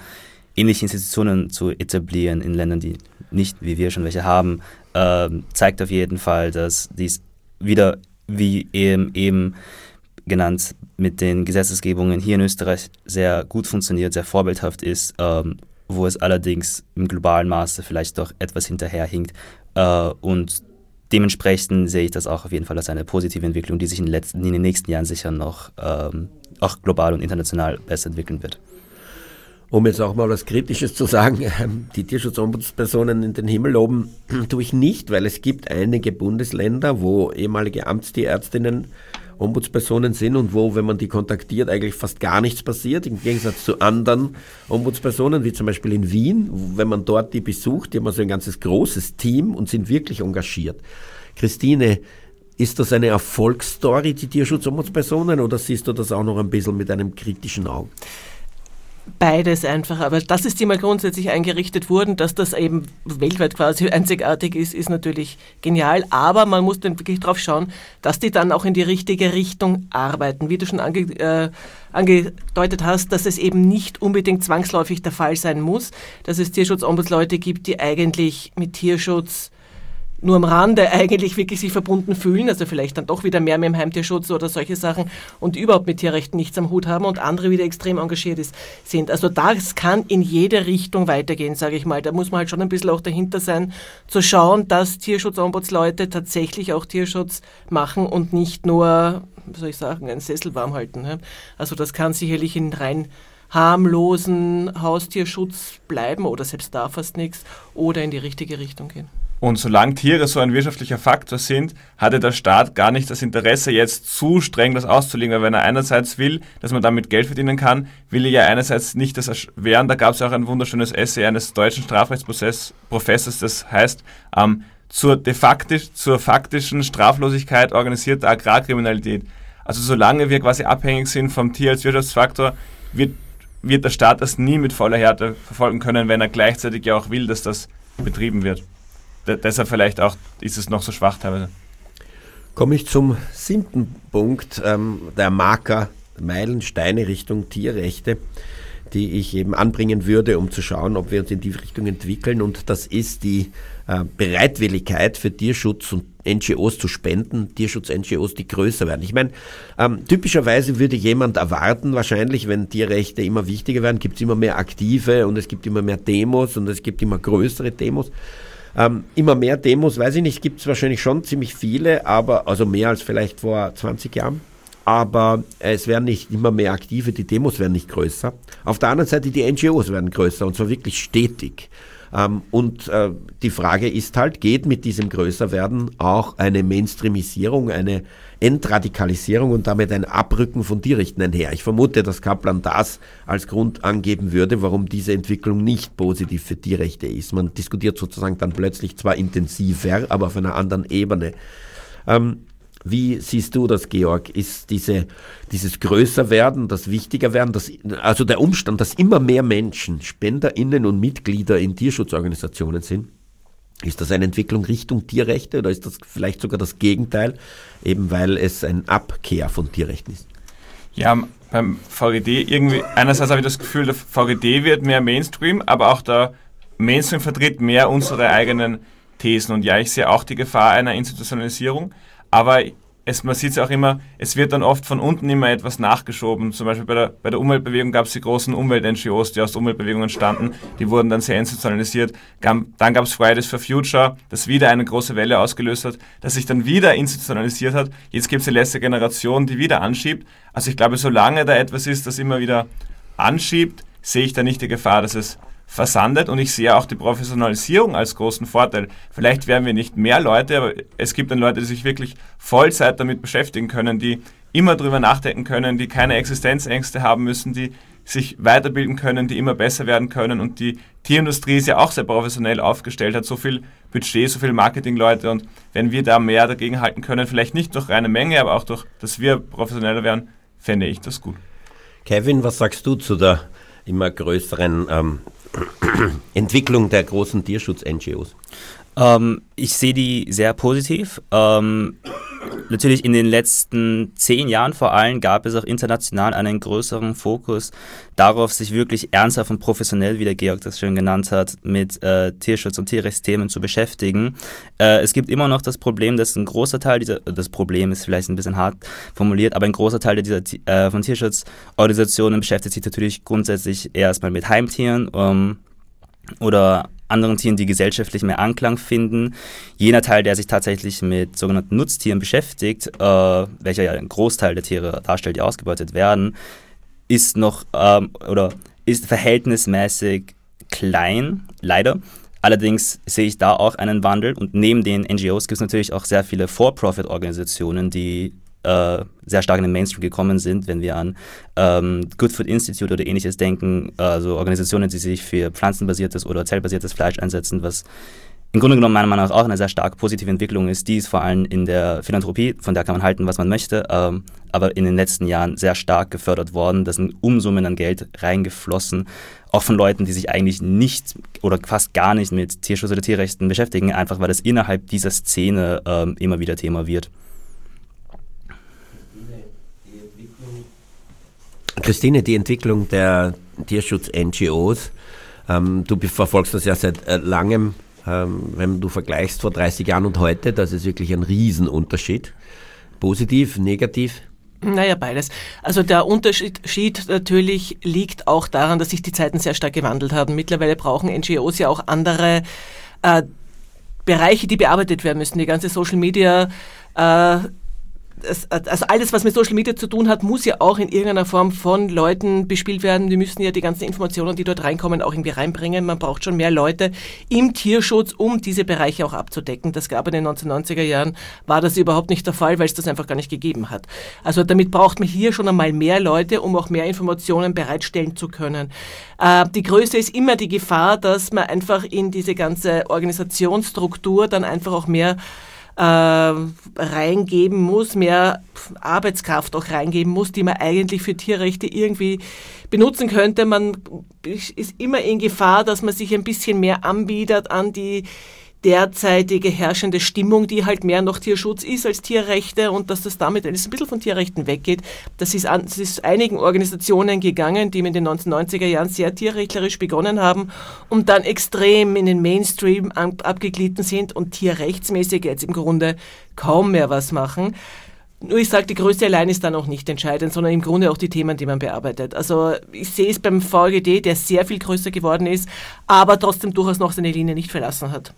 ähnliche Institutionen zu etablieren in Ländern, die nicht, wie wir schon welche haben, ähm, zeigt auf jeden Fall, dass dies wieder, wie eben, eben genannt, mit den Gesetzesgebungen hier in Österreich sehr gut funktioniert, sehr vorbildhaft ist wo es allerdings im globalen Maße vielleicht doch etwas hinterherhinkt. Äh, und dementsprechend sehe ich das auch auf jeden Fall als eine positive Entwicklung, die sich in den, letzten, in den nächsten Jahren sicher noch ähm, auch global und international besser entwickeln wird. Um jetzt auch mal was Kritisches zu sagen, ähm, die Tierschutzombudspersonen in den Himmel loben <clears throat> tue ich nicht, weil es gibt einige Bundesländer, wo ehemalige Amtstierärztinnen Ombudspersonen sind und wo, wenn man die kontaktiert, eigentlich fast gar nichts passiert, im Gegensatz zu anderen Ombudspersonen, wie zum Beispiel in Wien, wenn man dort die besucht, die haben so ein ganzes großes Team und sind wirklich engagiert. Christine, ist das eine Erfolgsstory, die Tierschutzombudspersonen, oder siehst du das auch noch ein bisschen mit einem kritischen Auge? Beides einfach, aber dass es die mal grundsätzlich eingerichtet wurden, dass das eben weltweit quasi einzigartig ist, ist natürlich genial. Aber man muss dann wirklich drauf schauen, dass die dann auch in die richtige Richtung arbeiten. Wie du schon ange, äh, angedeutet hast, dass es eben nicht unbedingt zwangsläufig der Fall sein muss, dass es Tierschutzombudsleute gibt, die eigentlich mit Tierschutz nur am Rande eigentlich wirklich sich verbunden fühlen, also vielleicht dann doch wieder mehr mit dem Heimtierschutz oder solche Sachen und überhaupt mit Tierrechten nichts am Hut haben und andere wieder extrem engagiert ist, sind. Also das kann in jede Richtung weitergehen, sage ich mal. Da muss man halt schon ein bisschen auch dahinter sein, zu schauen, dass Tierschutzombudsleute tatsächlich auch Tierschutz machen und nicht nur, wie soll ich sagen, einen Sessel warm halten. Also das kann sicherlich in rein harmlosen Haustierschutz bleiben oder selbst da fast nichts oder in die richtige Richtung gehen. Und solange Tiere so ein wirtschaftlicher Faktor sind, hatte der Staat gar nicht das Interesse, jetzt zu streng das auszulegen. Weil wenn er einerseits will, dass man damit Geld verdienen kann, will er ja einerseits nicht das erschweren. Da gab es auch ein wunderschönes Essay eines deutschen Strafrechtsprofessors, das heißt, ähm, zur, de factisch, zur faktischen Straflosigkeit organisierter Agrarkriminalität. Also solange wir quasi abhängig sind vom Tier als Wirtschaftsfaktor, wird, wird der Staat das nie mit voller Härte verfolgen können, wenn er gleichzeitig ja auch will, dass das betrieben wird deshalb vielleicht auch ist es noch so schwach teilweise. Komme ich zum siebten Punkt, ähm, der Marker Meilensteine Richtung Tierrechte. die ich eben anbringen würde, um zu schauen, ob wir uns in die Richtung entwickeln. Und das ist die äh, Bereitwilligkeit für Tierschutz und NGOs zu spenden, Tierschutz-NGOs, die größer werden. Ich meine, ähm, typischerweise würde jemand erwarten, wahrscheinlich, wenn Tierrechte immer wichtiger werden, gibt es immer mehr Aktive und es gibt immer mehr Demos und es gibt immer größere Demos. Ähm, immer mehr Demos, weiß ich nicht, gibt es wahrscheinlich schon ziemlich viele, aber also mehr als vielleicht vor 20 Jahren. Aber es werden nicht immer mehr Aktive, die Demos werden nicht größer. Auf der anderen Seite, die NGOs werden größer und zwar wirklich stetig. Ähm, und äh, die Frage ist halt, geht mit diesem Größerwerden auch eine Mainstreamisierung, eine Entradikalisierung und damit ein Abrücken von Tierrechten einher? Ich vermute, dass Kaplan das als Grund angeben würde, warum diese Entwicklung nicht positiv für Tierrechte ist. Man diskutiert sozusagen dann plötzlich zwar intensiver, aber auf einer anderen Ebene. Ähm, wie siehst du das, Georg? Ist diese, dieses Größerwerden, das Wichtigerwerden, das, also der Umstand, dass immer mehr Menschen SpenderInnen und Mitglieder in Tierschutzorganisationen sind, ist das eine Entwicklung Richtung Tierrechte oder ist das vielleicht sogar das Gegenteil, eben weil es ein Abkehr von Tierrechten ist? Ja, beim VGD irgendwie, einerseits habe ich das Gefühl, der VGD wird mehr Mainstream, aber auch der Mainstream vertritt mehr unsere eigenen Thesen. Und ja, ich sehe auch die Gefahr einer Institutionalisierung. Aber es, man sieht es auch immer, es wird dann oft von unten immer etwas nachgeschoben. Zum Beispiel bei der, bei der Umweltbewegung gab es die großen Umwelt-NGOs, die aus der Umweltbewegung entstanden. Die wurden dann sehr institutionalisiert. Dann gab es Fridays for Future, das wieder eine große Welle ausgelöst hat, das sich dann wieder institutionalisiert hat. Jetzt gibt es die letzte Generation, die wieder anschiebt. Also ich glaube, solange da etwas ist, das immer wieder anschiebt, sehe ich da nicht die Gefahr, dass es versandet und ich sehe auch die Professionalisierung als großen Vorteil. Vielleicht werden wir nicht mehr Leute, aber es gibt dann Leute, die sich wirklich Vollzeit damit beschäftigen können, die immer drüber nachdenken können, die keine Existenzängste haben müssen, die sich weiterbilden können, die immer besser werden können und die Tierindustrie ist ja auch sehr professionell aufgestellt, hat so viel Budget, so viele Marketingleute und wenn wir da mehr dagegen halten können, vielleicht nicht durch reine Menge, aber auch durch, dass wir professioneller werden, fände ich das gut. Kevin, was sagst du zu der immer größeren ähm, Entwicklung der großen Tierschutz-NGOs? Ähm, ich sehe die sehr positiv. Ähm, natürlich in den letzten zehn Jahren vor allem gab es auch international einen größeren Fokus darauf, sich wirklich ernsthaft und professionell, wie der Georg das schön genannt hat, mit äh, Tierschutz und Tierrechtsthemen zu beschäftigen. Äh, es gibt immer noch das Problem, dass ein großer Teil dieser, das Problem ist vielleicht ein bisschen hart formuliert, aber ein großer Teil dieser äh, von Tierschutzorganisationen beschäftigt sich natürlich grundsätzlich erstmal mit Heimtieren ähm, oder anderen Tieren, die gesellschaftlich mehr Anklang finden. Jener Teil, der sich tatsächlich mit sogenannten Nutztieren beschäftigt, äh, welcher ja ein Großteil der Tiere darstellt, die ausgebeutet werden, ist noch ähm, oder ist verhältnismäßig klein, leider. Allerdings sehe ich da auch einen Wandel und neben den NGOs gibt es natürlich auch sehr viele For-Profit-Organisationen, die äh, sehr stark in den Mainstream gekommen sind, wenn wir an ähm, Good Food Institute oder ähnliches denken, also Organisationen, die sich für pflanzenbasiertes oder zellbasiertes Fleisch einsetzen, was im Grunde genommen meiner Meinung nach auch eine sehr stark positive Entwicklung ist. Die ist vor allem in der Philanthropie, von der kann man halten, was man möchte, ähm, aber in den letzten Jahren sehr stark gefördert worden. Da sind Umsummen an Geld reingeflossen, auch von Leuten, die sich eigentlich nicht oder fast gar nicht mit Tierschutz oder Tierrechten beschäftigen, einfach weil es innerhalb dieser Szene ähm, immer wieder Thema wird. Christine, die Entwicklung der Tierschutz-NGOs, ähm, du verfolgst das ja seit äh, langem, ähm, wenn du vergleichst vor 30 Jahren und heute, das ist wirklich ein Riesenunterschied. Positiv, negativ? Naja, beides. Also der Unterschied natürlich liegt auch daran, dass sich die Zeiten sehr stark gewandelt haben. Mittlerweile brauchen NGOs ja auch andere äh, Bereiche, die bearbeitet werden müssen. Die ganze Social Media äh, also alles, was mit Social Media zu tun hat, muss ja auch in irgendeiner Form von Leuten bespielt werden. Die müssen ja die ganzen Informationen, die dort reinkommen, auch irgendwie reinbringen. Man braucht schon mehr Leute im Tierschutz, um diese Bereiche auch abzudecken. Das gab in den 1990er Jahren, war das überhaupt nicht der Fall, weil es das einfach gar nicht gegeben hat. Also damit braucht man hier schon einmal mehr Leute, um auch mehr Informationen bereitstellen zu können. Äh, die Größe ist immer die Gefahr, dass man einfach in diese ganze Organisationsstruktur dann einfach auch mehr äh, reingeben muss, mehr Arbeitskraft auch reingeben muss, die man eigentlich für Tierrechte irgendwie benutzen könnte. Man ist immer in Gefahr, dass man sich ein bisschen mehr anbietet an die derzeitige herrschende Stimmung, die halt mehr noch Tierschutz ist als Tierrechte und dass das damit ein bisschen von Tierrechten weggeht. Das ist, an, das ist einigen Organisationen gegangen, die in den 1990er Jahren sehr tierrechtlerisch begonnen haben und dann extrem in den Mainstream abgeglitten sind und tierrechtsmäßig jetzt im Grunde kaum mehr was machen. Nur ich sage, die Größe allein ist da noch nicht entscheidend, sondern im Grunde auch die Themen, die man bearbeitet. Also ich sehe es beim VGD, der sehr viel größer geworden ist, aber trotzdem durchaus noch seine Linie nicht verlassen hat.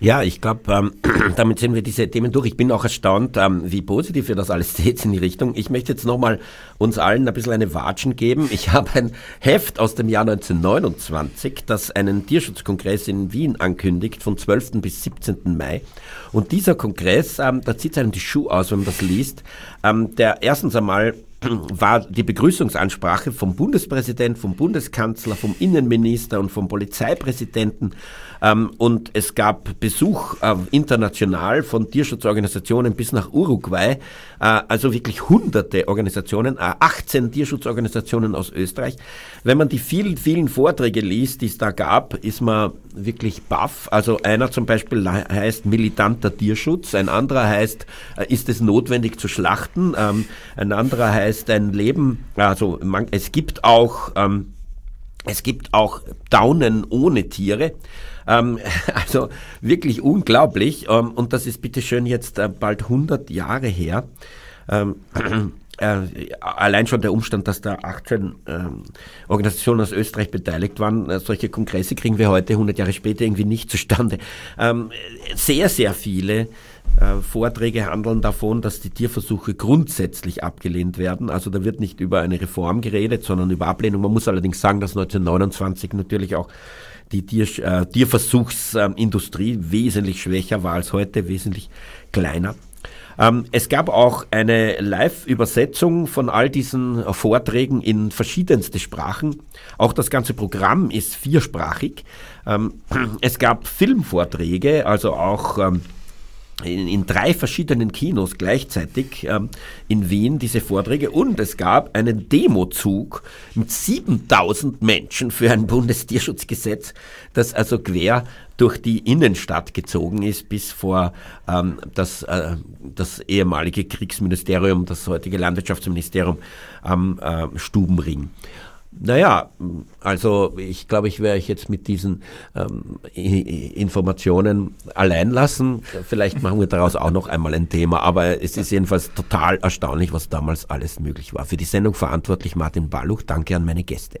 Ja, ich glaube, ähm, <clears throat> damit sind wir diese Themen durch. Ich bin auch erstaunt, ähm, wie positiv ihr das alles <laughs> seht in die Richtung. Ich möchte jetzt nochmal uns allen ein bisschen eine Watschen geben. Ich <laughs> habe ein Heft aus dem Jahr 1929, das einen Tierschutzkongress in Wien ankündigt, von 12. bis 17. Mai. Und dieser Kongress, ähm, da zieht einem die Schuhe aus, wenn man das liest. Ähm, der erstens einmal <clears throat> war die Begrüßungsansprache vom Bundespräsident, vom Bundeskanzler, vom Innenminister und vom Polizeipräsidenten. Ähm, und es gab Besuch äh, international von Tierschutzorganisationen bis nach Uruguay. Äh, also wirklich hunderte Organisationen, äh, 18 Tierschutzorganisationen aus Österreich. Wenn man die vielen, vielen Vorträge liest, die es da gab, ist man wirklich baff. Also einer zum Beispiel heißt militanter Tierschutz, ein anderer heißt, äh, ist es notwendig zu schlachten, ähm, ein anderer heißt ein Leben, also man, es gibt auch, ähm, es gibt auch Daunen ohne Tiere. Ähm, <laughs> also wirklich unglaublich. Ähm, und das ist bitteschön jetzt äh, bald 100 Jahre her. Ähm, <clears throat> äh, allein schon der Umstand, dass da 18 ähm, Organisationen aus Österreich beteiligt waren, äh, solche Kongresse kriegen wir heute 100 Jahre später irgendwie nicht zustande. Sehr, sehr viele Vorträge handeln davon, dass die Tierversuche grundsätzlich abgelehnt werden. Also da wird nicht über eine Reform geredet, sondern über Ablehnung. Man muss allerdings sagen, dass 1929 natürlich auch die Tier, äh, Tierversuchsindustrie wesentlich schwächer war als heute, wesentlich kleiner. Ähm, es gab auch eine Live-Übersetzung von all diesen Vorträgen in verschiedenste Sprachen. Auch das ganze Programm ist viersprachig. Ähm, es gab Filmvorträge, also auch ähm, in, in, drei verschiedenen Kinos gleichzeitig ähm, in Wien diese Vorträge und es gab einen Demozug mit 7000 Menschen für ein Bundestierschutzgesetz, das also quer durch die Innenstadt gezogen ist bis vor ähm, das, äh, das ehemalige Kriegsministerium, das heutige Landwirtschaftsministerium am äh, Stubenring. Naja, also ich glaube, ich werde euch jetzt mit diesen ähm, Informationen allein lassen. Vielleicht machen wir daraus auch noch einmal ein Thema, aber es ist jedenfalls total erstaunlich, was damals alles möglich war. Für die Sendung verantwortlich Martin Balluch. Danke an meine Gäste.